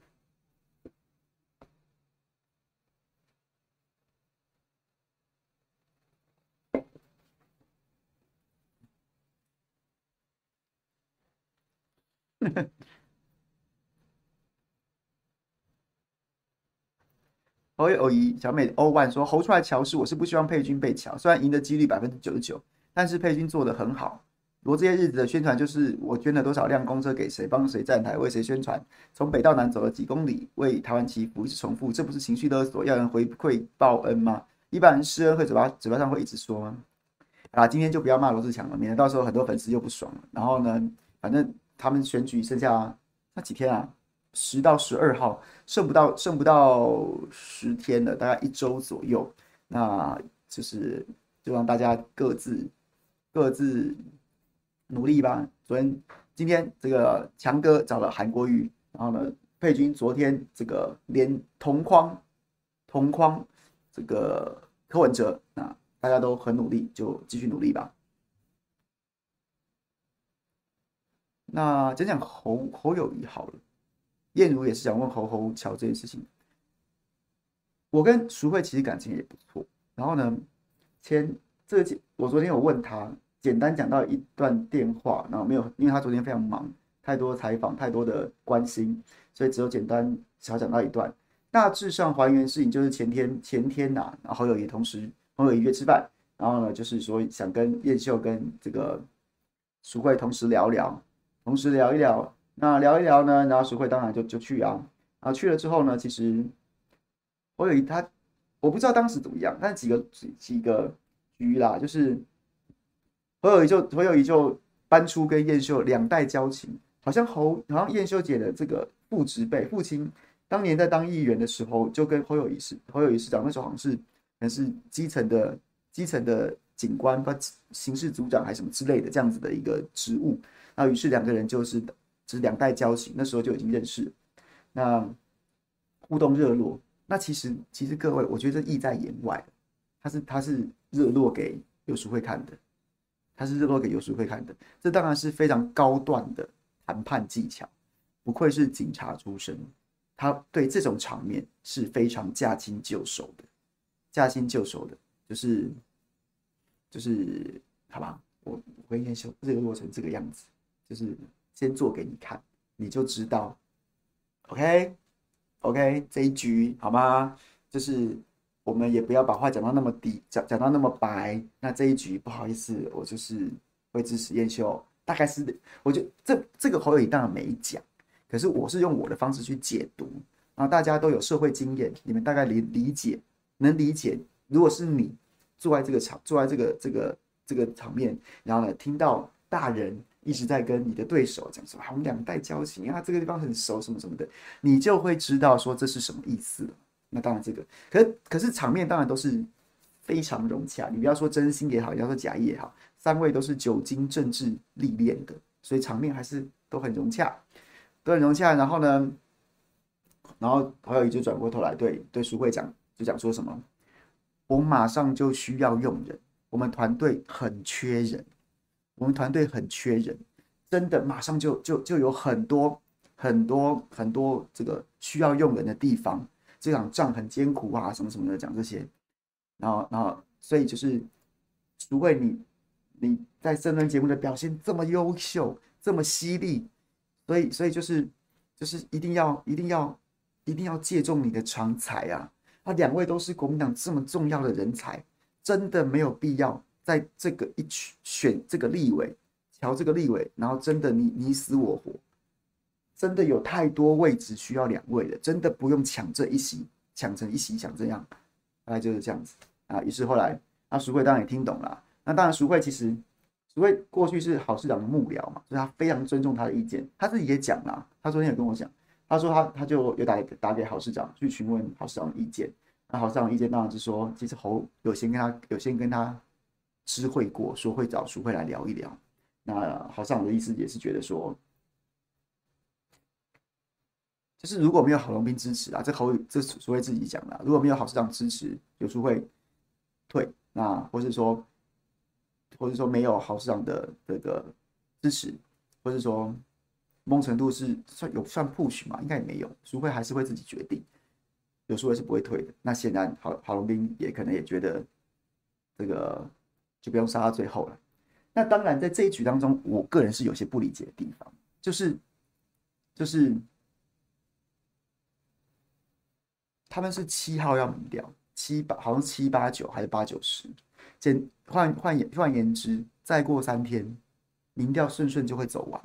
侯友宜小美欧万说：“侯出来乔事，我是不希望佩君被乔，虽然赢的几率百分之九十九，但是佩君做得很好。”罗这些日子的宣传就是我捐了多少辆公车给谁，帮谁站台，为谁宣传，从北到南走了几公里，为台湾祈福，一直重复，这不是情绪勒索，要人回馈报恩吗？一般人施恩会嘴巴嘴巴上会一直说吗？啊，今天就不要骂罗志强了，免得到时候很多粉丝又不爽了。然后呢，反正他们选举剩下那几天啊，十到十二号，剩不到剩不到十天了，大概一周左右，那就是就让大家各自各自。努力吧！昨天、今天这个强哥找了韩国瑜，然后呢，佩君昨天这个连同框、同框这个柯文哲，那大家都很努力，就继续努力吧。那讲讲侯侯友谊好了，燕如也是想问侯侯乔这件事情。我跟淑慧其实感情也不错，然后呢，前这个我昨天有问他。简单讲到一段电话，然后没有，因为他昨天非常忙，太多采访，太多的关心，所以只有简单小讲到一段。大致上还原事情就是前天前天呐、啊，然后侯友宜同时侯友宜约吃饭，然后呢就是说想跟燕秀跟这个淑慧同时聊聊，同时聊一聊，那聊一聊呢，然后徐慧当然就就去啊，啊去了之后呢，其实侯友谊他我不知道当时怎么样，但几个几几个局啦，就是侯友谊就侯友谊就搬出跟燕秀两代交情，好像侯好像燕秀姐的这个父职辈父亲。当年在当议员的时候，就跟侯友宜市侯友宜市长那时候好像是，可能是基层的基层的警官或刑事组长还是什么之类的这样子的一个职务。那于是两个人就是是两代交情，那时候就已经认识，那互动热络。那其实其实各位，我觉得意在言外，他是他是热络给游淑慧看的，他是热络给游淑慧看的。这当然是非常高段的谈判技巧，不愧是警察出身。他对这种场面是非常驾轻就熟的，驾轻就熟的，就是就是，好吧，我我跟燕秀热络成这个样子，就是先做给你看，你就知道，OK OK 这一局好吗？就是我们也不要把话讲到那么低，讲讲到那么白。那这一局不好意思，我就是会支持燕秀，大概是，我觉得这这个侯友宜当然没讲。可是我是用我的方式去解读，然后大家都有社会经验，你们大概理理解，能理解。如果是你坐在这个场，坐在这个这个这个场面，然后呢，听到大人一直在跟你的对手讲说，啊，我们两代交情啊，这个地方很熟，什么什么的，你就会知道说这是什么意思。那当然这个，可是可是场面当然都是非常融洽。你不要说真心也好，你要说假意也好，三位都是久经政治历练的，所以场面还是都很融洽。都很融洽，然后呢，然后侯友宜就转过头来对对淑慧讲，就讲说什么，我马上就需要用人，我们团队很缺人，我们团队很缺人，真的马上就就就有很多很多很多这个需要用人的地方，这场仗很艰苦啊，什么什么的讲这些，然后然后所以就是除非你你在政论节目的表现这么优秀，这么犀利。所以，所以就是，就是一定要，一定要，一定要借重你的长才啊！他，两位都是国民党这么重要的人才，真的没有必要在这个一选这个立委，乔这个立委，然后真的你你死我活，真的有太多位置需要两位的，真的不用抢这一席，抢成一席，想这样，大概就是这样子啊。于是后来，那淑慧当然也听懂了，那当然淑慧其实。所谓过去是郝市长的幕僚嘛，所以他非常尊重他的意见。他自己也讲了，他昨天也跟我讲，他说他他就有打打给郝市长去询问郝市长的意见。那郝市长意见当然是说，其实侯有先跟他有先跟他知会过，说会找淑慧来聊一聊。那郝市长的意思也是觉得说，就是如果没有郝龙斌支持啊，这侯这淑慧自己讲的，如果没有郝市长支持，有淑慧退，那或是说。或是说没有郝市长的这个支持，或是说某程度是算有算 push 嘛？应该也没有，淑慧还是会自己决定，有淑慧是不会退的。那显然郝郝龙斌也可能也觉得这个就不用杀到最后了。那当然在这一局当中，我个人是有些不理解的地方，就是就是他们是七号要民调，七八好像七八九还是八九十。简换换言换言之，再过三天，民调顺顺就会走完。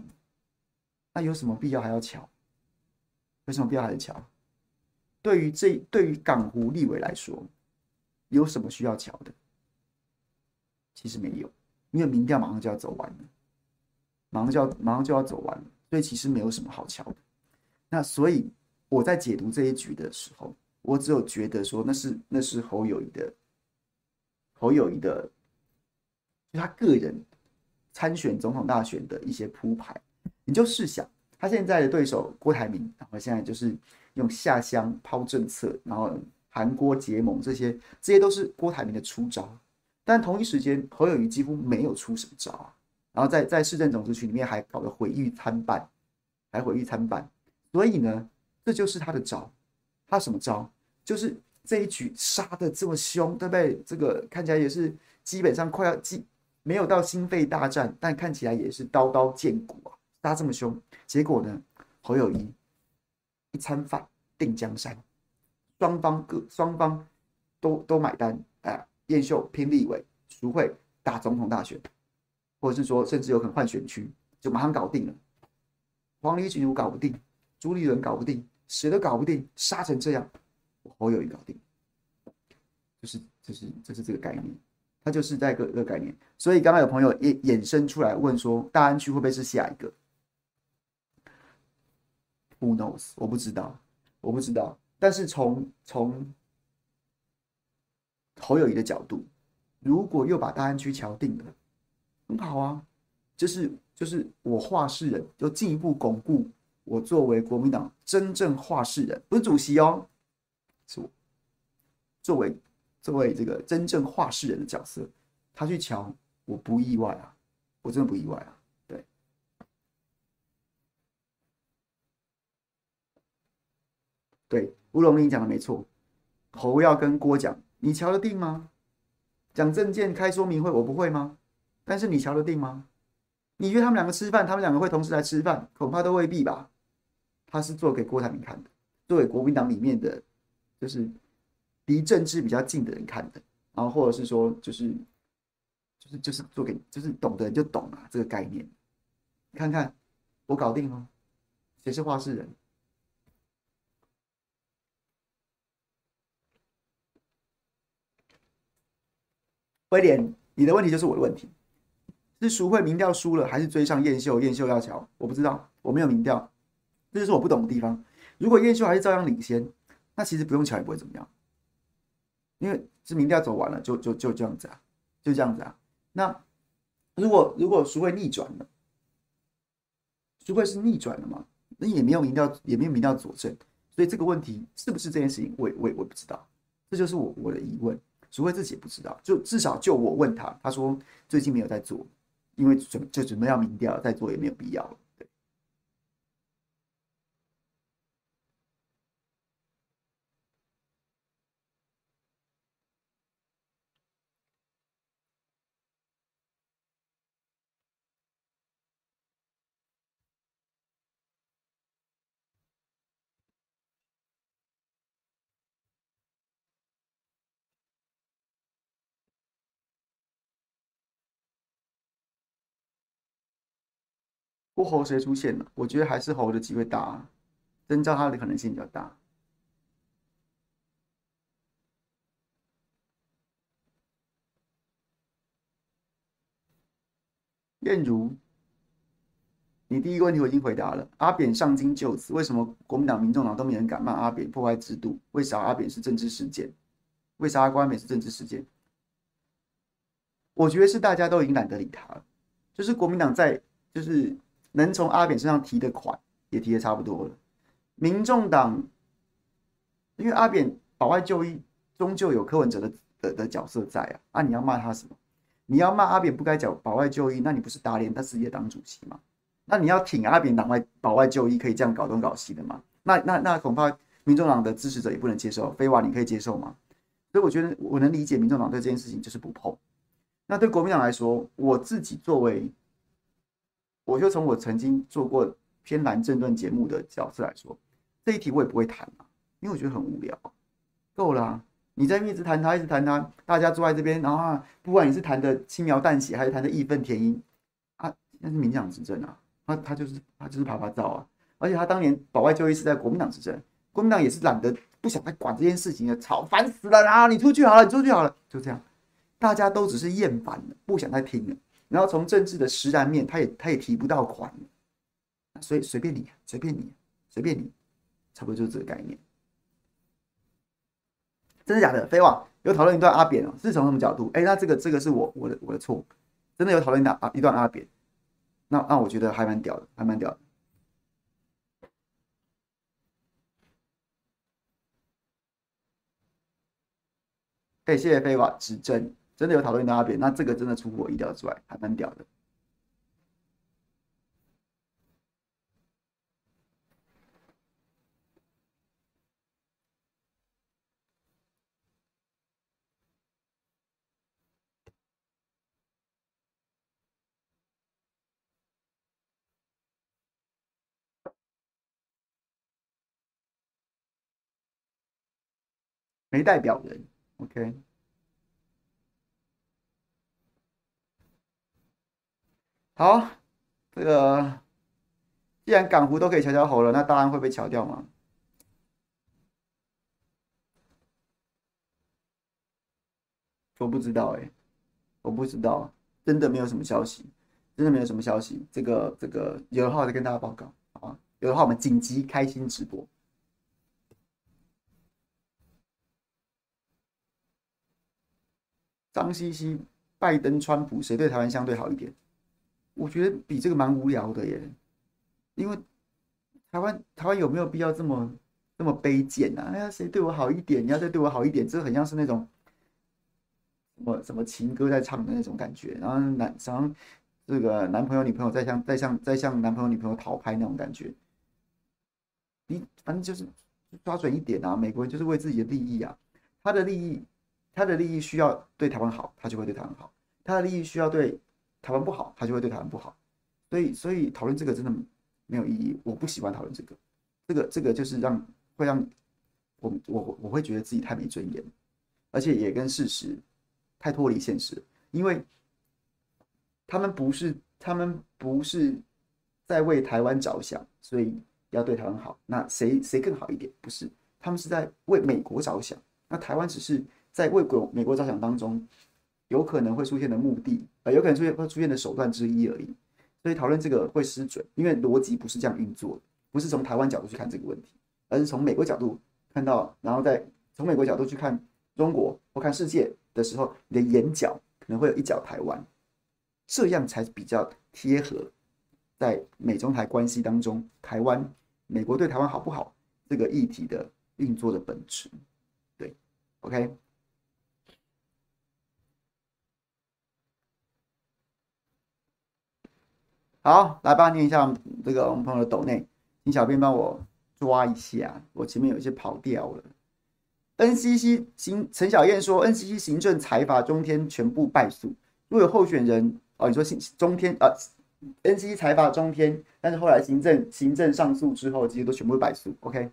那有什么必要还要乔？有什么必要还要乔？对于这对于港湖立委来说，有什么需要乔的？其实没有，因为民调马上就要走完了，马上就要马上就要走完了，所以其实没有什么好瞧的。那所以我在解读这一局的时候，我只有觉得说，那是那是侯友谊的。侯友谊的，就他个人参选总统大选的一些铺排，你就试想，他现在的对手郭台铭，然后现在就是用下乡抛政策，然后韩国结盟这些，这些都是郭台铭的出招。但同一时间，侯友宜几乎没有出什么招啊。然后在在市政总支区里面还搞得毁誉参半，还毁誉参半。所以呢，这就是他的招。他什么招？就是。这一局杀的这么凶，对不对？这个看起来也是基本上快要进，没有到心肺大战，但看起来也是刀刀见骨啊！杀这么凶，结果呢？侯友宜一餐饭定江山，双方各双方都都买单，哎，燕秀拼立委，淑慧打总统大选，或者是说甚至有可能换选区，就马上搞定了。黄礼群搞不定，朱立伦搞不定，谁都搞不定，杀成这样，侯友宜搞定，就是就是就是这个概念，他就是在个个概念。所以刚刚有朋友也衍生出来问说，大安区会不会是下一个？Who knows？我不知道，我不知道。但是从从侯友谊的角度，如果又把大安区敲定了，很好啊，就是就是我话事人，就进一步巩固我作为国民党真正话事人，不是主席哦，是我作为作为这个真正话事人的角色，他去敲，我不意外啊，我真的不意外啊，对，对。吴龙林讲的没错，侯要跟郭讲，你瞧得定吗？讲证件开说明会，我不会吗？但是你瞧得定吗？你约他们两个吃饭，他们两个会同时来吃饭，恐怕都未必吧。他是做给郭台铭看的，做给国民党里面的，就是离政治比较近的人看的，然后或者是说，就是就是就是做给，就是懂的人就懂啊，这个概念。看看，我搞定了，谁是话事人？威廉，你的问题就是我的问题，是淑慧民调输了，还是追上燕秀？燕秀要乔，我不知道，我没有民调，这就是我不懂的地方。如果燕秀还是照样领先，那其实不用乔也不会怎么样，因为是民调走完了，就就就这样子啊，就这样子啊。那如果如果淑慧逆转了，淑慧是逆转了嘛？那也没有民调，也没有民调佐证，所以这个问题是不是这件事情，我我我不知道，这就是我我的疑问。苏慧自己也不知道，就至少就我问他，他说最近没有在做，因为准就准备要民调，再做也没有必要。了。不猴谁出现了？我觉得还是猴的机会大，啊，征召他的可能性比较大。燕如，你第一个问题我已经回答了。阿扁上京就职，为什么国民党、民众党都没人敢骂阿扁破坏制度？为啥阿扁是政治事件？为啥阿关美是政治事件？我觉得是大家都已经懒得理他了，就是国民党在就是。能从阿扁身上提的款也提的差不多了。民众党，因为阿扁保外就医，终究有柯文哲的的的角色在啊。啊，你要骂他什么？你要骂阿扁不该讲保外就医，那你不是打脸他自己的党主席吗？那你要挺阿扁党外保外就医，可以这样搞东搞西的吗？那那那恐怕民众党的支持者也不能接受。飞瓦，你可以接受吗？所以我觉得我能理解民众党对这件事情就是不碰。那对国民党来说，我自己作为。我就从我曾经做过偏蓝政论节目的角色来说，这一题我也不会谈啊，因为我觉得很无聊。够了，你在一直谈他，一直谈他，大家坐在这边，然后不管你是谈的轻描淡写，还是谈的义愤填膺，啊，那是民进党执政啊，他他就是他就是趴趴走啊，而且他当年保外就医是在国民党执政，国民党也是懒得不想再管这件事情了，吵烦死了啊，你出去好了，你出去好了，就这样，大家都只是厌烦了，不想再听了。然后从政治的实然面，他也他也提不到款，所以随便你，随便你，随便你，差不多就是这个概念。真的假的？飞网有讨论一段阿扁哦，是从什么角度？哎，那这个这个是我我的我的错，真的有讨论一段一段阿扁，那那我觉得还蛮屌的，还蛮屌的。哎，谢谢飞网指正。真的有讨论到阿扁那这个真的出乎我意料之外还蛮屌的。没代表人 ok 好，这个既然港湖都可以瞧瞧猴了，那大安会被瞧掉吗？我不知道哎、我不知道，真的没有什么消息，真的没有什么消息。这个这个有的话再跟大家报告，好吧？有的话我们紧急开心直播。脏兮兮，拜登、川普谁对台湾相对好一点？我觉得比这个蛮无聊的耶，因为台湾台湾有没有必要这么这么卑贱啊？哎呀，谁对我好一点，你要再对我好一点，这很像是那种什么什么情歌在唱的那种感觉。然后男，然后这个男朋友女朋友在向在向在向男朋友女朋友讨拍那种感觉。你反正就是抓准一点啊！美国人就是为自己的利益啊，他的利益。他的利益需要对台湾好，他就会对台湾好；他的利益需要对台湾不好，他就会对台湾不好。所以，所以讨论这个真的没有意义。我不喜欢讨论这个，这个，这个就是让会让我我我会觉得自己太没尊严，而且也跟事实太脱离现实。因为他们不是他们不是在为台湾着想，所以要对台湾好。那谁谁更好一点？不是，他们是在为美国着想。那台湾只是。在为国美国着想当中，有可能会出现的目的，呃，有可能出现会出现的手段之一而已。所以讨论这个会失准，因为逻辑不是这样运作的，不是从台湾角度去看这个问题，而是从美国角度看到，然后再从美国角度去看中国或看世界的时候，你的眼角可能会有一角台湾，这样才比较贴合在美中台关系当中，台湾美国对台湾好不好这个议题的运作的本质。对，OK。好，来吧，念一下这个我们朋友的抖内，请小编帮我抓一下，我前面有一些跑掉了。NCC 行陈小燕说，NCC 行政裁罚中天全部败诉，如果有候选人哦，你说行中天啊，NCC 裁罚中天，但是后来行政行政上诉之后，这些都全部败诉。OK，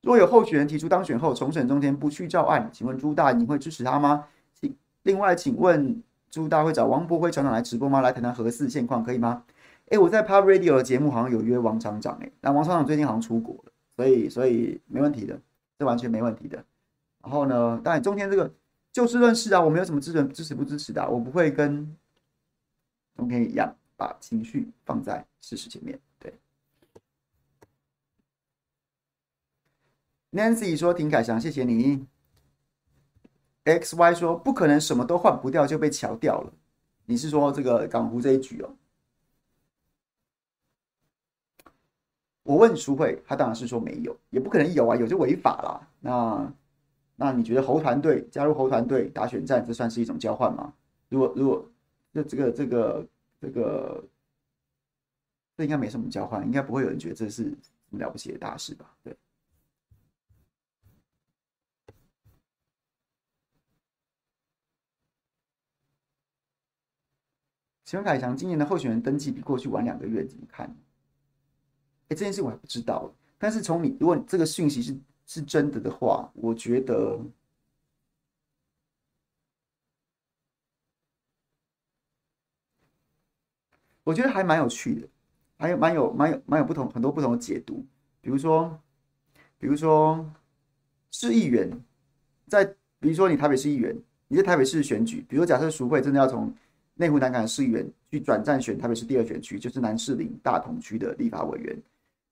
如果有候选人提出当选后重审中天不去照案，请问朱大你会支持他吗？请另外请问。朱大会找王柏辉厂长来直播吗？来谈谈核四现况可以吗？哎、我在 Pop Radio 的节目好像有约王厂长哎、欸，但王厂长最近好像出国了，所以所以没问题的，这完全没问题的。然后呢，当然中天这个就事论事啊，我没有什么支持支持不支持的、啊，我不会跟中天一样把情绪放在事实前面。对，Nancy 说挺凯翔，谢谢你。X Y 说不可能什么都换不掉就被桥掉了，你是说这个港湖这一局哦？我问淑慧，他当然是说没有，也不可能有啊，有就违法了。那那你觉得侯团队加入侯团队打选战，这算是一种交换吗？如果如果这这个这个这个，这应该没什么交换，应该不会有人觉得这是什么了不起的大事吧？对。请问凯翔，今年的候选人登记比过去晚两个月，怎么看？哎，这件事我还不知道。但是从你，如果这个讯息是是真的的话，我觉得，我觉得还蛮有趣的，还有蛮有蛮有蛮有不同很多不同的解读。比如说，比如说市议员，在比如说你台北市议员，你在台北市选举，比如假设淑慧真的要从。内湖南港市议员去转战选台北市第二选区，就是南士林大同区的立法委员。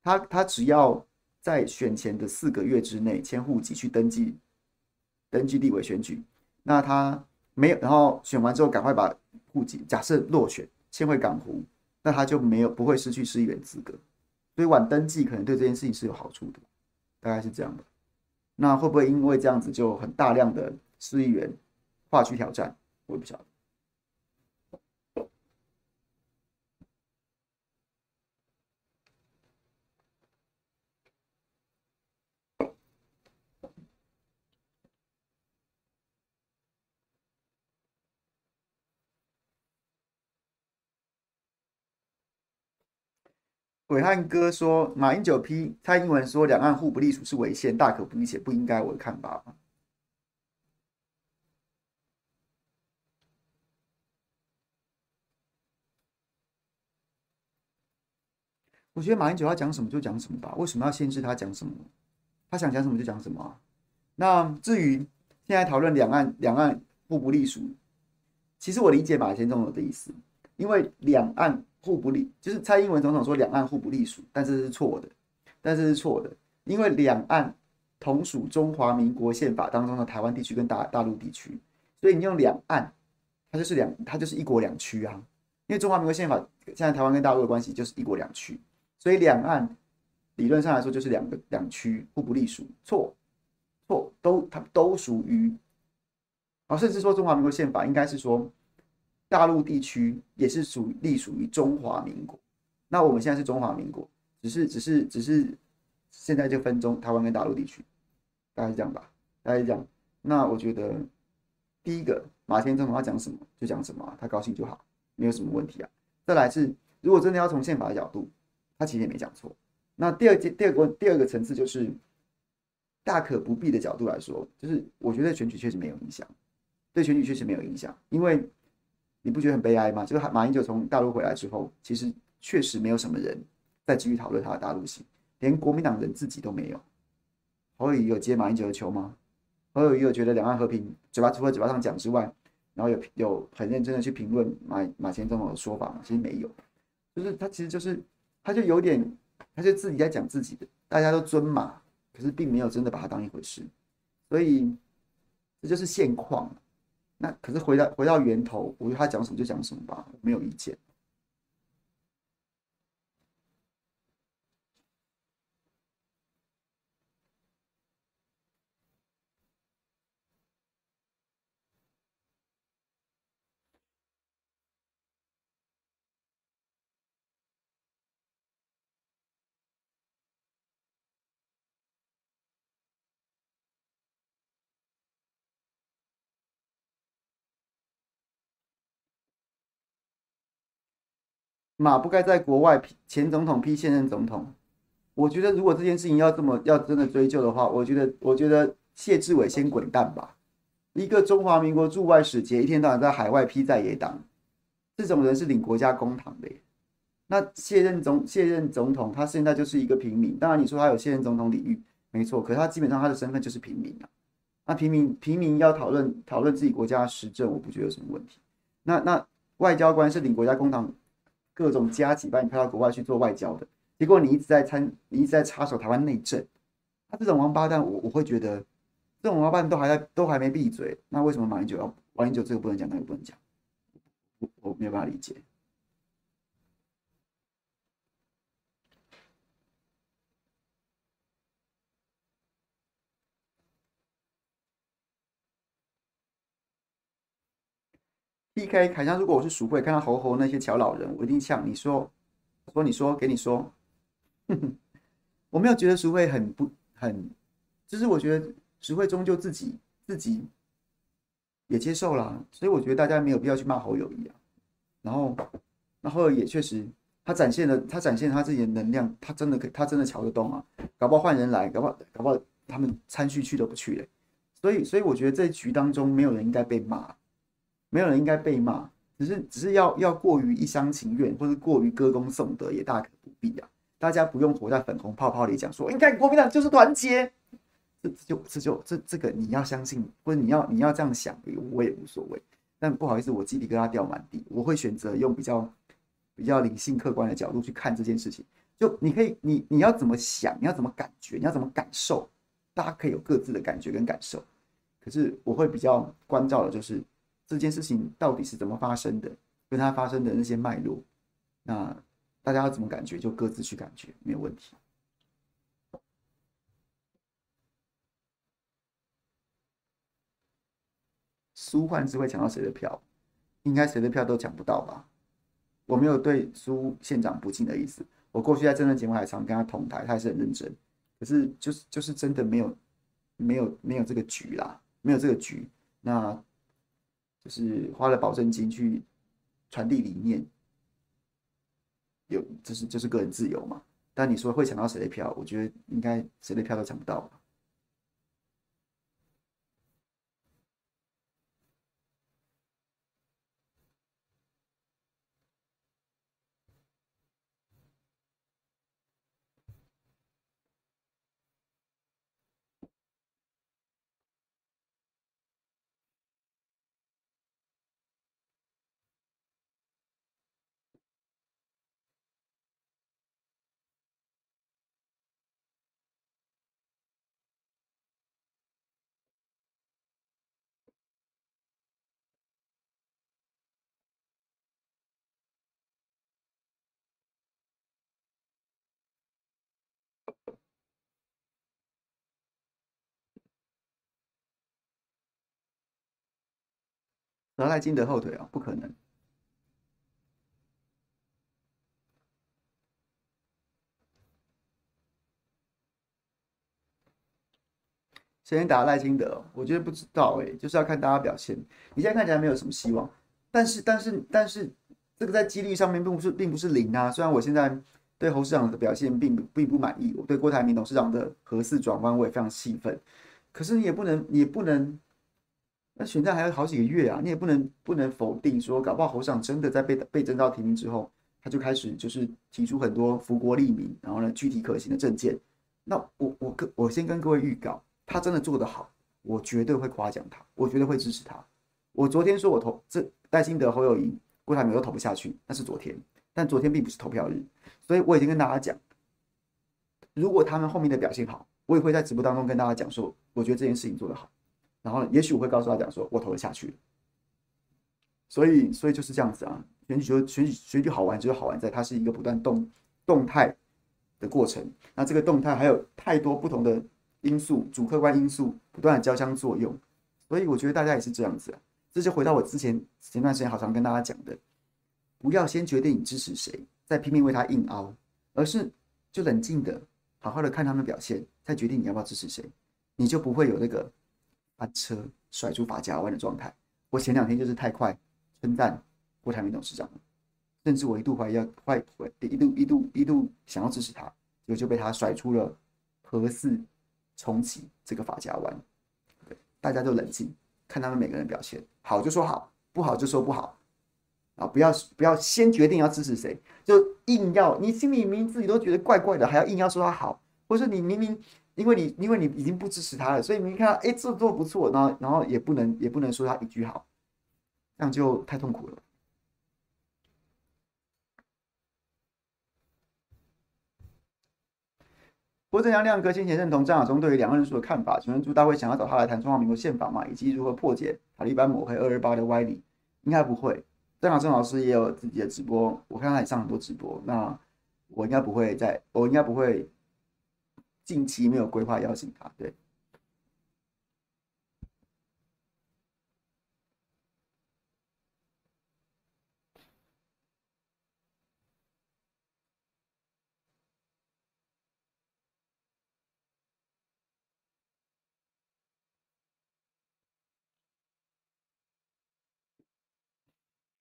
他他只要在选前的四个月之内迁户籍去登记，登记立委选举。那他没有，然后选完之后赶快把户籍，假设落选迁回港湖，那他就没有不会失去市议员资格。所以晚登记可能对这件事情是有好处的，大概是这样的。那会不会因为这样子就很大量的市议员划区挑战？我也不晓得。伟汉哥说，马英九批蔡英文说两岸互不隶属是违宪，大可不必且不应该。我看法。我觉得马英九要讲什么就讲什么吧，为什么要限制他讲什么？他想讲什么就讲什么。那至于现在讨论两岸两岸互不隶属，其实我理解马前总统的意思，因为两岸互不隶，就是蔡英文总统说两岸互不隶属，但这是错的，但这是错的，因为两岸同属中华民国宪法当中的台湾地区跟大大陆地区，所以你用两岸，它就是两，它就是一国两区啊。因为中华民国宪法现在台湾跟大陆的关系就是一国两区。所以两岸理论上来说就是两个两区互不隶属，错错都它都属于，啊，甚至说中华民国宪法应该是说大陆地区也是属隶属于中华民国。那我们现在是中华民国，只是只是只是现在就分中台湾跟大陆地区，大概是这样吧，大概是这样。那我觉得第一个马前总统要讲什么就讲什么，他高兴就好，没有什么问题啊。再来是如果真的要从宪法的角度。他其实也没讲错。那第二、第二个、第二个层次就是大可不必的角度来说，就是我觉得选举确实没有影响，对选举确实没有影响，因为你不觉得很悲哀吗？就是马英九从大陆回来之后，其实确实没有什么人再继续讨论他的大陆行，连国民党人自己都没有。侯友宜有接马英九的球吗？侯友宜有觉得两岸和平，嘴巴除了嘴巴上讲之外，然后有有很认真的去评论马马前总统的说法吗？其实没有，就是他其实就是。他就有点，他就自己在讲自己的，大家都尊马，可是并没有真的把他当一回事，所以这就是现况。那可是回到回到源头，我觉得他讲什么就讲什么吧，我没有意见。马不该在国外批前总统批现任总统，我觉得如果这件事情要这么要真的追究的话，我觉得我觉得谢志伟先滚蛋吧。一个中华民国驻外使节，一天到晚在海外批在野党，这种人是领国家公帑的。那卸任总卸任总统，他现在就是一个平民。当然你说他有卸任总统礼遇，没错，可是他基本上他的身份就是平民啊。那平民平民要讨论讨论自己国家的时政，我不觉得有什么问题。那那外交官是领国家公帑。各种加急把你派到国外去做外交的，结果你一直在参，你一直在插手台湾内政，他这种王八蛋，我我会觉得，这种王八蛋都还在，都还没闭嘴，那为什么马英九要马英九这个不能讲，那个不能讲？我我没有办法理解。P.K. 凯翔，如果我是鼠会，看到侯侯那些乔老人，我一定呛你说，说你说给你说，哼哼，我没有觉得鼠会很不很，就是我觉得鼠会终究自己自己也接受了，所以我觉得大家没有必要去骂侯友谊啊。然后，那后也确实，他展现了他展现他自己的能量，他真的可，他真的瞧得动啊。搞不好换人来，搞不好搞不好他们参序去都不去嘞。所以，所以我觉得这局当中没有人应该被骂。没有人应该被骂，只是只是要要过于一厢情愿，或者过于歌功颂德，也大可不必啊。大家不用活在粉红泡泡里讲说，你看国民党就是团结，这就这就这这个你要相信，或者你要你要这样想，我也无所谓。但不好意思，我鸡皮疙瘩掉满地，我会选择用比较比较理性客观的角度去看这件事情。就你可以，你你要怎么想，你要怎么感觉，你要怎么感受，大家可以有各自的感觉跟感受。可是我会比较关照的就是。这件事情到底是怎么发生的？跟他发生的那些脉络，那大家要怎么感觉就各自去感觉，没有问题。苏焕智会抢到谁的票？应该谁的票都抢不到吧？我没有对苏县长不敬的意思。我过去在政论节目还常跟他同台，他还是很认真。可是就是就是真的没有没有没有这个局啦，没有这个局。那。就是花了保证金去传递理念，有这是就是个人自由嘛。但你说会抢到谁的票，我觉得应该谁的票都抢不到吧。拿赖金德后腿啊，不可能！谁先打赖清德？我觉得不知道哎，就是要看大家表现。你现在看起来没有什么希望，但是但是但是，这个在几率上面并不是并不是零啊。虽然我现在对侯市长的表现并并不满意，我对郭台铭董事长的核四转弯我也非常气愤，可是你也不能你也不能。那选战还有好几个月啊，你也不能不能否定说，搞不好侯长真的在被被征召提名之后，他就开始就是提出很多福国利民，然后呢具体可行的政见。那我我跟我先跟各位预告，他真的做得好，我绝对会夸奖他，我绝对会支持他。我昨天说我投这戴兴德、侯友宜、郭台铭都投不下去，那是昨天，但昨天并不是投票日，所以我已经跟大家讲，如果他们后面的表现好，我也会在直播当中跟大家讲说，我觉得这件事情做得好。然后呢，也许我会告诉他讲说，我投了下去。所以，所以就是这样子啊。选举就选举，选举好玩就是好玩在它是一个不断动动态的过程。那这个动态还有太多不同的因素，主客观因素不断的交相作用。所以我觉得大家也是这样子啊。这就回到我之前前段时间好常跟大家讲的，不要先决定你支持谁，再拼命为他硬凹，而是就冷静的好好的看他们表现，再决定你要不要支持谁，你就不会有那个。把车甩出法家弯的状态，我前两天就是太快称赞郭台铭董事长，甚至我一度怀疑要快，一度一度一度想要支持他，结果就被他甩出了核四重启这个法家弯。大家都冷静，看他们每个人表现，好就说好，不好就说不好啊！不要不要先决定要支持谁，就硬要你心里明明自己都觉得怪怪的，还要硬要说他好，或者你明明。因为你，因为你已经不支持他了，所以你看，哎，这做不错，然后，然后也不能，也不能说他一句好，这样就太痛苦了。郭正阳亮哥先前认同张亚中对于两岸论述的看法，请问朱大会想要找他来谈中华民国宪法吗？以及如何破解塔利班抹黑二二八的歪理？应该不会。张亚中老师也有自己的直播，我看他也上很多直播，那我应该不会在，我应该不会。近期没有规划邀请他，对。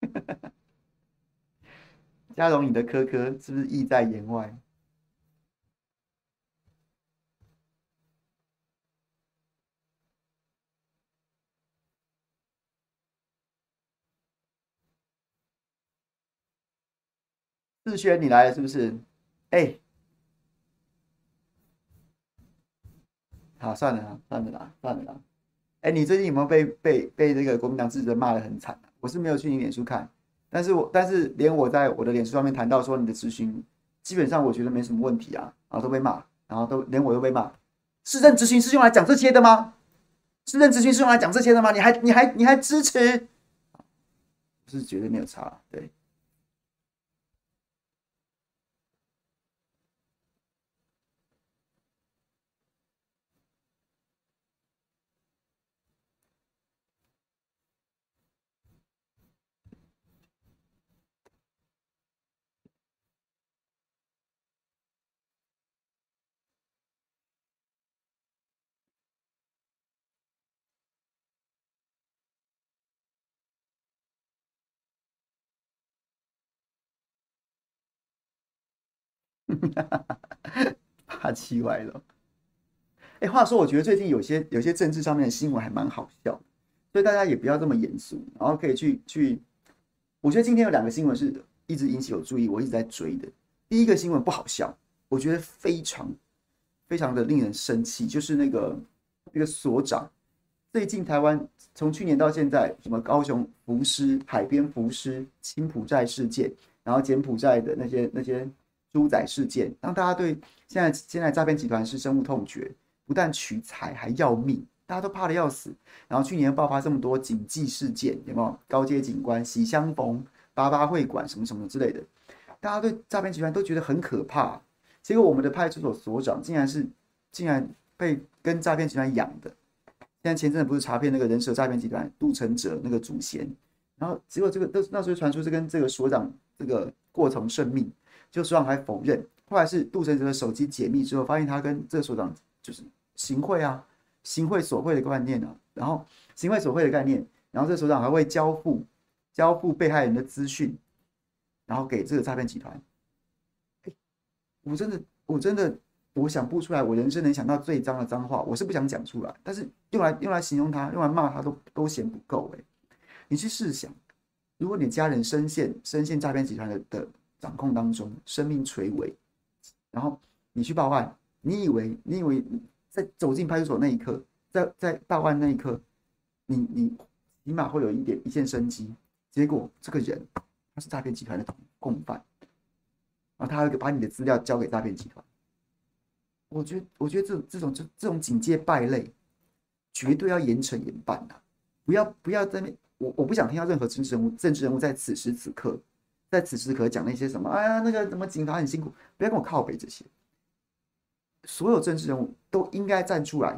嘉荣，你的科科是不是意在言外？志轩，你来了是不是？哎、好，算了啦，算了啦，算了啦。哎、你最近有没有被被被这个国民党支持者骂得很惨、啊？我是没有去你脸书看，但是我但是连我在我的脸书上面谈到说你的咨询，基本上我觉得没什么问题啊，然后都被骂，然后都连我都被骂。市政咨询是用来讲这些的吗？市政咨询是用来讲这些的吗？你还你还你还支持？是绝对没有差，对。霸气歪了。哎，话说，我觉得最近有些有些政治上面的新闻还蛮好笑，所以大家也不要这么严肃，然后可以去去。我觉得今天有两个新闻是一直引起我注意，我一直在追的。第一个新闻不好笑，我觉得非常非常的令人生气，就是那个那个所长，最近台湾从去年到现在，什么高雄浮尸、海边浮尸、青埔寨事件，然后柬埔寨的那些那些猪仔事件，让大家对现在现在诈骗集团是深恶痛绝。不但取财，还要命，大家都怕得要死。然后去年爆发这么多警纪事件，有没有？高阶警官喜相逢、八八会馆什么什么之类的，大家对诈骗集团都觉得很可怕。结果我们的派出所所长竟然是竟然被跟诈骗集团养的。现在前阵子不是查骗那个人蛇诈骗集团杜成哲那个祖先，然后结果这个都那时候传出是跟这个所长这个过从甚密，就所长还否认。后来是杜承哲的手机解密之后，发现他跟这个所长就是。行贿啊，行贿索贿的概念啊，然后行贿索贿的概念，然后这所长还会交付交付被害人的资讯，然后给这个诈骗集团。我真的我真的我想不出来，我人生能想到最脏的脏话，我是不想讲出来，但是用来用来形容他，用来骂他都都嫌不够哎。你去试想，如果你家人深陷深陷诈骗集团的的掌控当中，生命垂危，然后你去报案，你以为你以为。在走进派出所那一刻，在在报案那一刻，你你起码会有一点一线生机。结果这个人他是诈骗集团的共犯，然后他还会把你的资料交给诈骗集团。我觉得我觉得这这种这这种警戒败类，绝对要严惩严办的。不要不要在那，我我不想听到任何政治人物政治人物在此时此刻在此时此刻讲那些什么，哎呀那个什么警察很辛苦，不要跟我靠北这些。所有政治人物都应该站出来，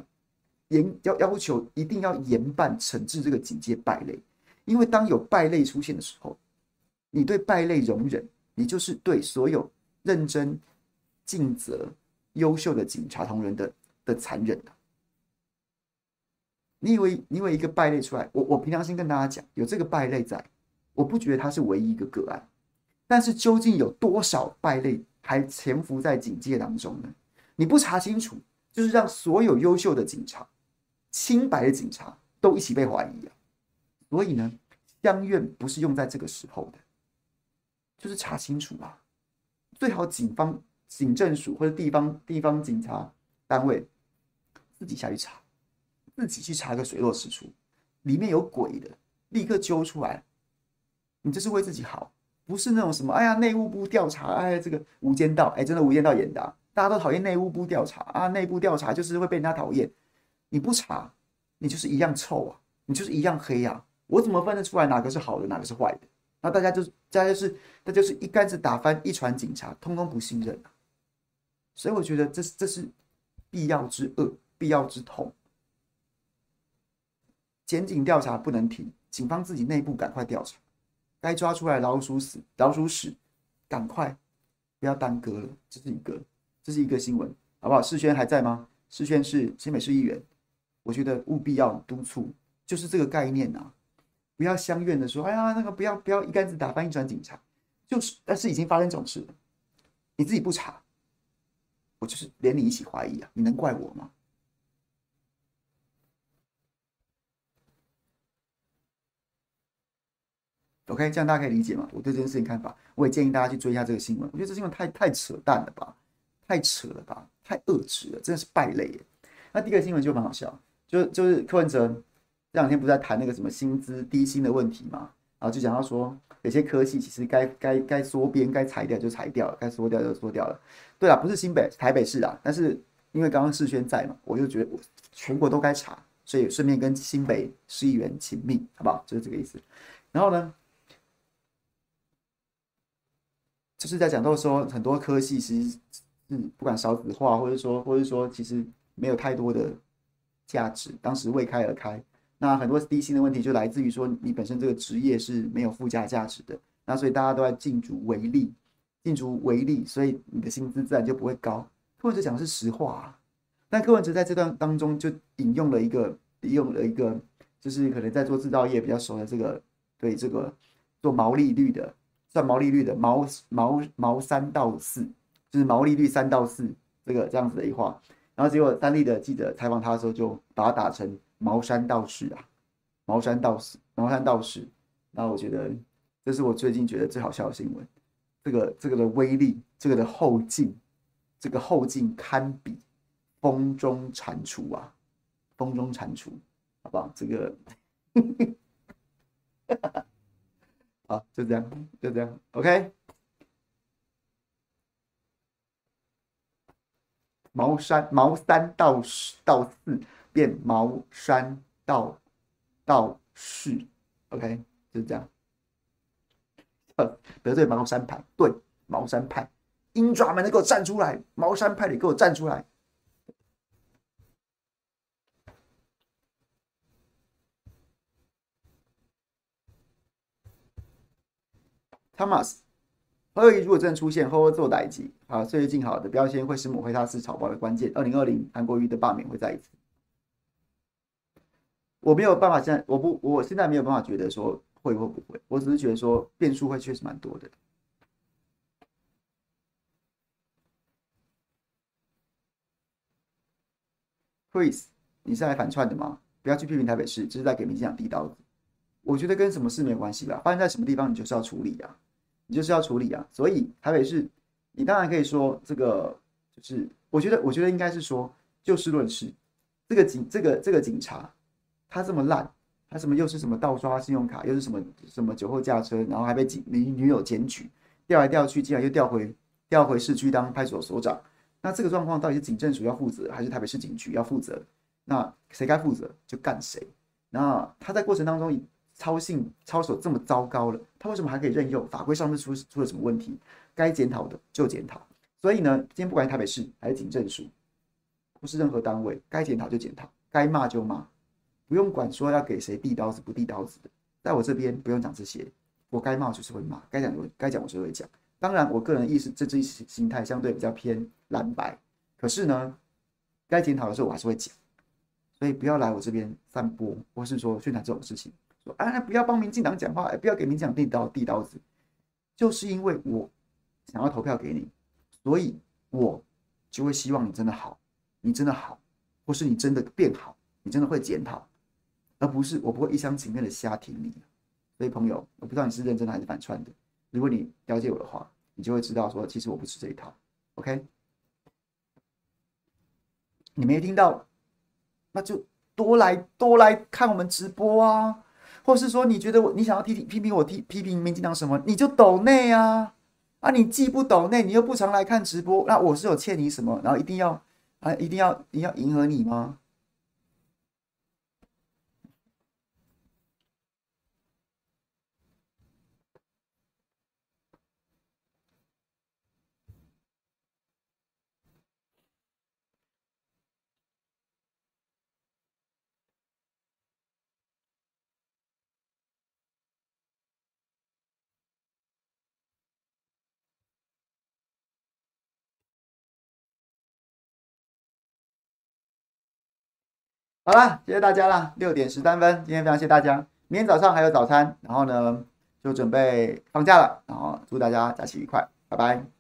严要要求一定要严办惩治这个警戒败类，因为当有败类出现的时候，你对败类容忍，你就是对所有认真尽责、优秀的警察同仁的的残忍的。你以为你以为一个败类出来，我我凭良心跟大家讲，有这个败类在，我不觉得他是唯一一个个案，但是究竟有多少败类还潜伏在警戒当中呢？你不查清楚，就是让所有优秀的警察、清白的警察都一起被怀疑啊！所以呢，乡愿不是用在这个时候的，就是查清楚啊！最好警方、警政署或者地方地方警察单位自己下去查，自己去查个水落石出，里面有鬼的，立刻揪出来。你这是为自己好，不是那种什么哎呀内务部调查，哎这个无间道，哎真的无间道演的。大家都讨厌内务部调查啊，内部调查就是会被人家讨厌。你不查，你就是一样臭啊，你就是一样黑啊。我怎么分得出来哪个是好的，哪个是坏的？那大家就是大家就是，那就是一竿子打翻一船警察，通通不信任啊。所以我觉得这是这是必要之恶，必要之痛。检警调查不能停，警方自己内部赶快调查，该抓出来老鼠屎老鼠屎，赶快不要耽搁了，这是一个。这是一个新闻，好不好？世轩还在吗？世轩是新北市议员，我觉得务必要督促，就是这个概念呐、啊，不要相怨的说，哎呀，那个不要不要一竿子打翻一船警察，就是，但是已经发生这种事了，你自己不查，我就是连你一起怀疑啊，你能怪我吗？OK，这样大家可以理解吗？我对这件事情看法，我也建议大家去追一下这个新闻，我觉得这新闻太太扯淡了吧。太扯了吧，太恶质了，真的是败类。那第一个新闻就蛮好笑，就就是柯文哲这两天不是在谈那个什么薪资低薪的问题嘛，然后就讲到说有些科系其实该该该缩编该裁掉就裁掉了，该缩掉就缩掉了。对啊，不是新北台北市啊，但是因为刚刚世轩在嘛，我就觉得全国都该查，所以顺便跟新北市议员请命，好不好？就是这个意思。然后呢，就是在讲到说很多科系其实。嗯，不管少子化，或者说，或者说，其实没有太多的价值，当时未开而开。那很多低薪的问题就来自于说，你本身这个职业是没有附加价值的。那所以大家都在竞逐微利，竞逐微利，所以你的薪资自然就不会高。柯文哲讲的是实话啊，但柯文哲在这段当中就引用了一个，引用了一个，就是可能在做制造业比较熟的这个，对这个做毛利率的，算毛利率的毛毛毛三到四。就是毛利率三到四这个这样子的一话，然后结果三立的记者采访他的时候，就把他打成毛山道士啊，毛山道士，毛山道士。然后我觉得这是我最近觉得最好笑的新闻，这个这个的威力，这个的后劲，这个后劲堪比风中蟾蜍啊，风中蟾蜍，好不好？这个。好，就这样，就这样，OK。茅山毛三到到四变茅山到到四，OK，就这样。呃，得罪茅山派，对，茅山派，鹰爪们，能给我站出来！茅山派，你给我站出来！Thomas，何以如果真的出现，呵呵做代志啊，岁月静好的标签会是抹黑他是草包的关键。二零二零韩国瑜的罢免会再一次，我没有办法，现在我不，我现在没有办法觉得说会或不会，我只是觉得说变数会确实蛮多的。Chris，你是来反串的吗？不要去批评台北市，只是在给民进党递刀子。我觉得跟什么事没有关系吧，发生在什么地方，你就是要处理啊。你就是要处理啊，所以台北市，你当然可以说这个就是，我觉得，我觉得应该是说就事论事，这个警，这个这个警察，他这么烂，他什么又是什么盗刷信用卡，又是什么什么酒后驾车，然后还被警女女友检举，调来调去，竟然又调回调回市区当派出所所长，那这个状况到底是警政署要负责，还是台北市警局要负责？那谁该负责就干谁。那他在过程当中。操信操守这么糟糕了，他为什么还可以任用？法规上面出出了什么问题？该检讨的就检讨。所以呢，今天不管台北市还是警政署，不是任何单位，该检讨就检讨，该骂就骂，不用管说要给谁递刀子不递刀子的。在我这边不用讲这些，我该骂就是会骂，该讲我该讲我就会讲。当然，我个人意识政治心态相对比较偏蓝白，可是呢，该检讨的时候我还是会讲。所以不要来我这边散播，或是说宣传这种事情。哎，不要帮民进党讲话，哎，不要给民进党递刀递刀子，就是因为我想要投票给你，所以我就会希望你真的好，你真的好，或是你真的变好，你真的会检讨，而不是我不会一厢情愿的瞎挺你。所以朋友，我不知道你是认真的还是反串的，如果你了解我的话，你就会知道说，其实我不吃这一套。OK，你没听到，那就多来多来看我们直播啊。或是说，你觉得我你想要批评批评我批批评民进党什么，你就抖内啊啊！你既不抖内，你又不常来看直播，那我是有欠你什么？然后一定要啊，一定要一定要迎合你吗？好了，谢谢大家啦。六点十三分，今天非常谢谢大家。明天早上还有早餐，然后呢就准备放假了。然后祝大家假期愉快，拜拜。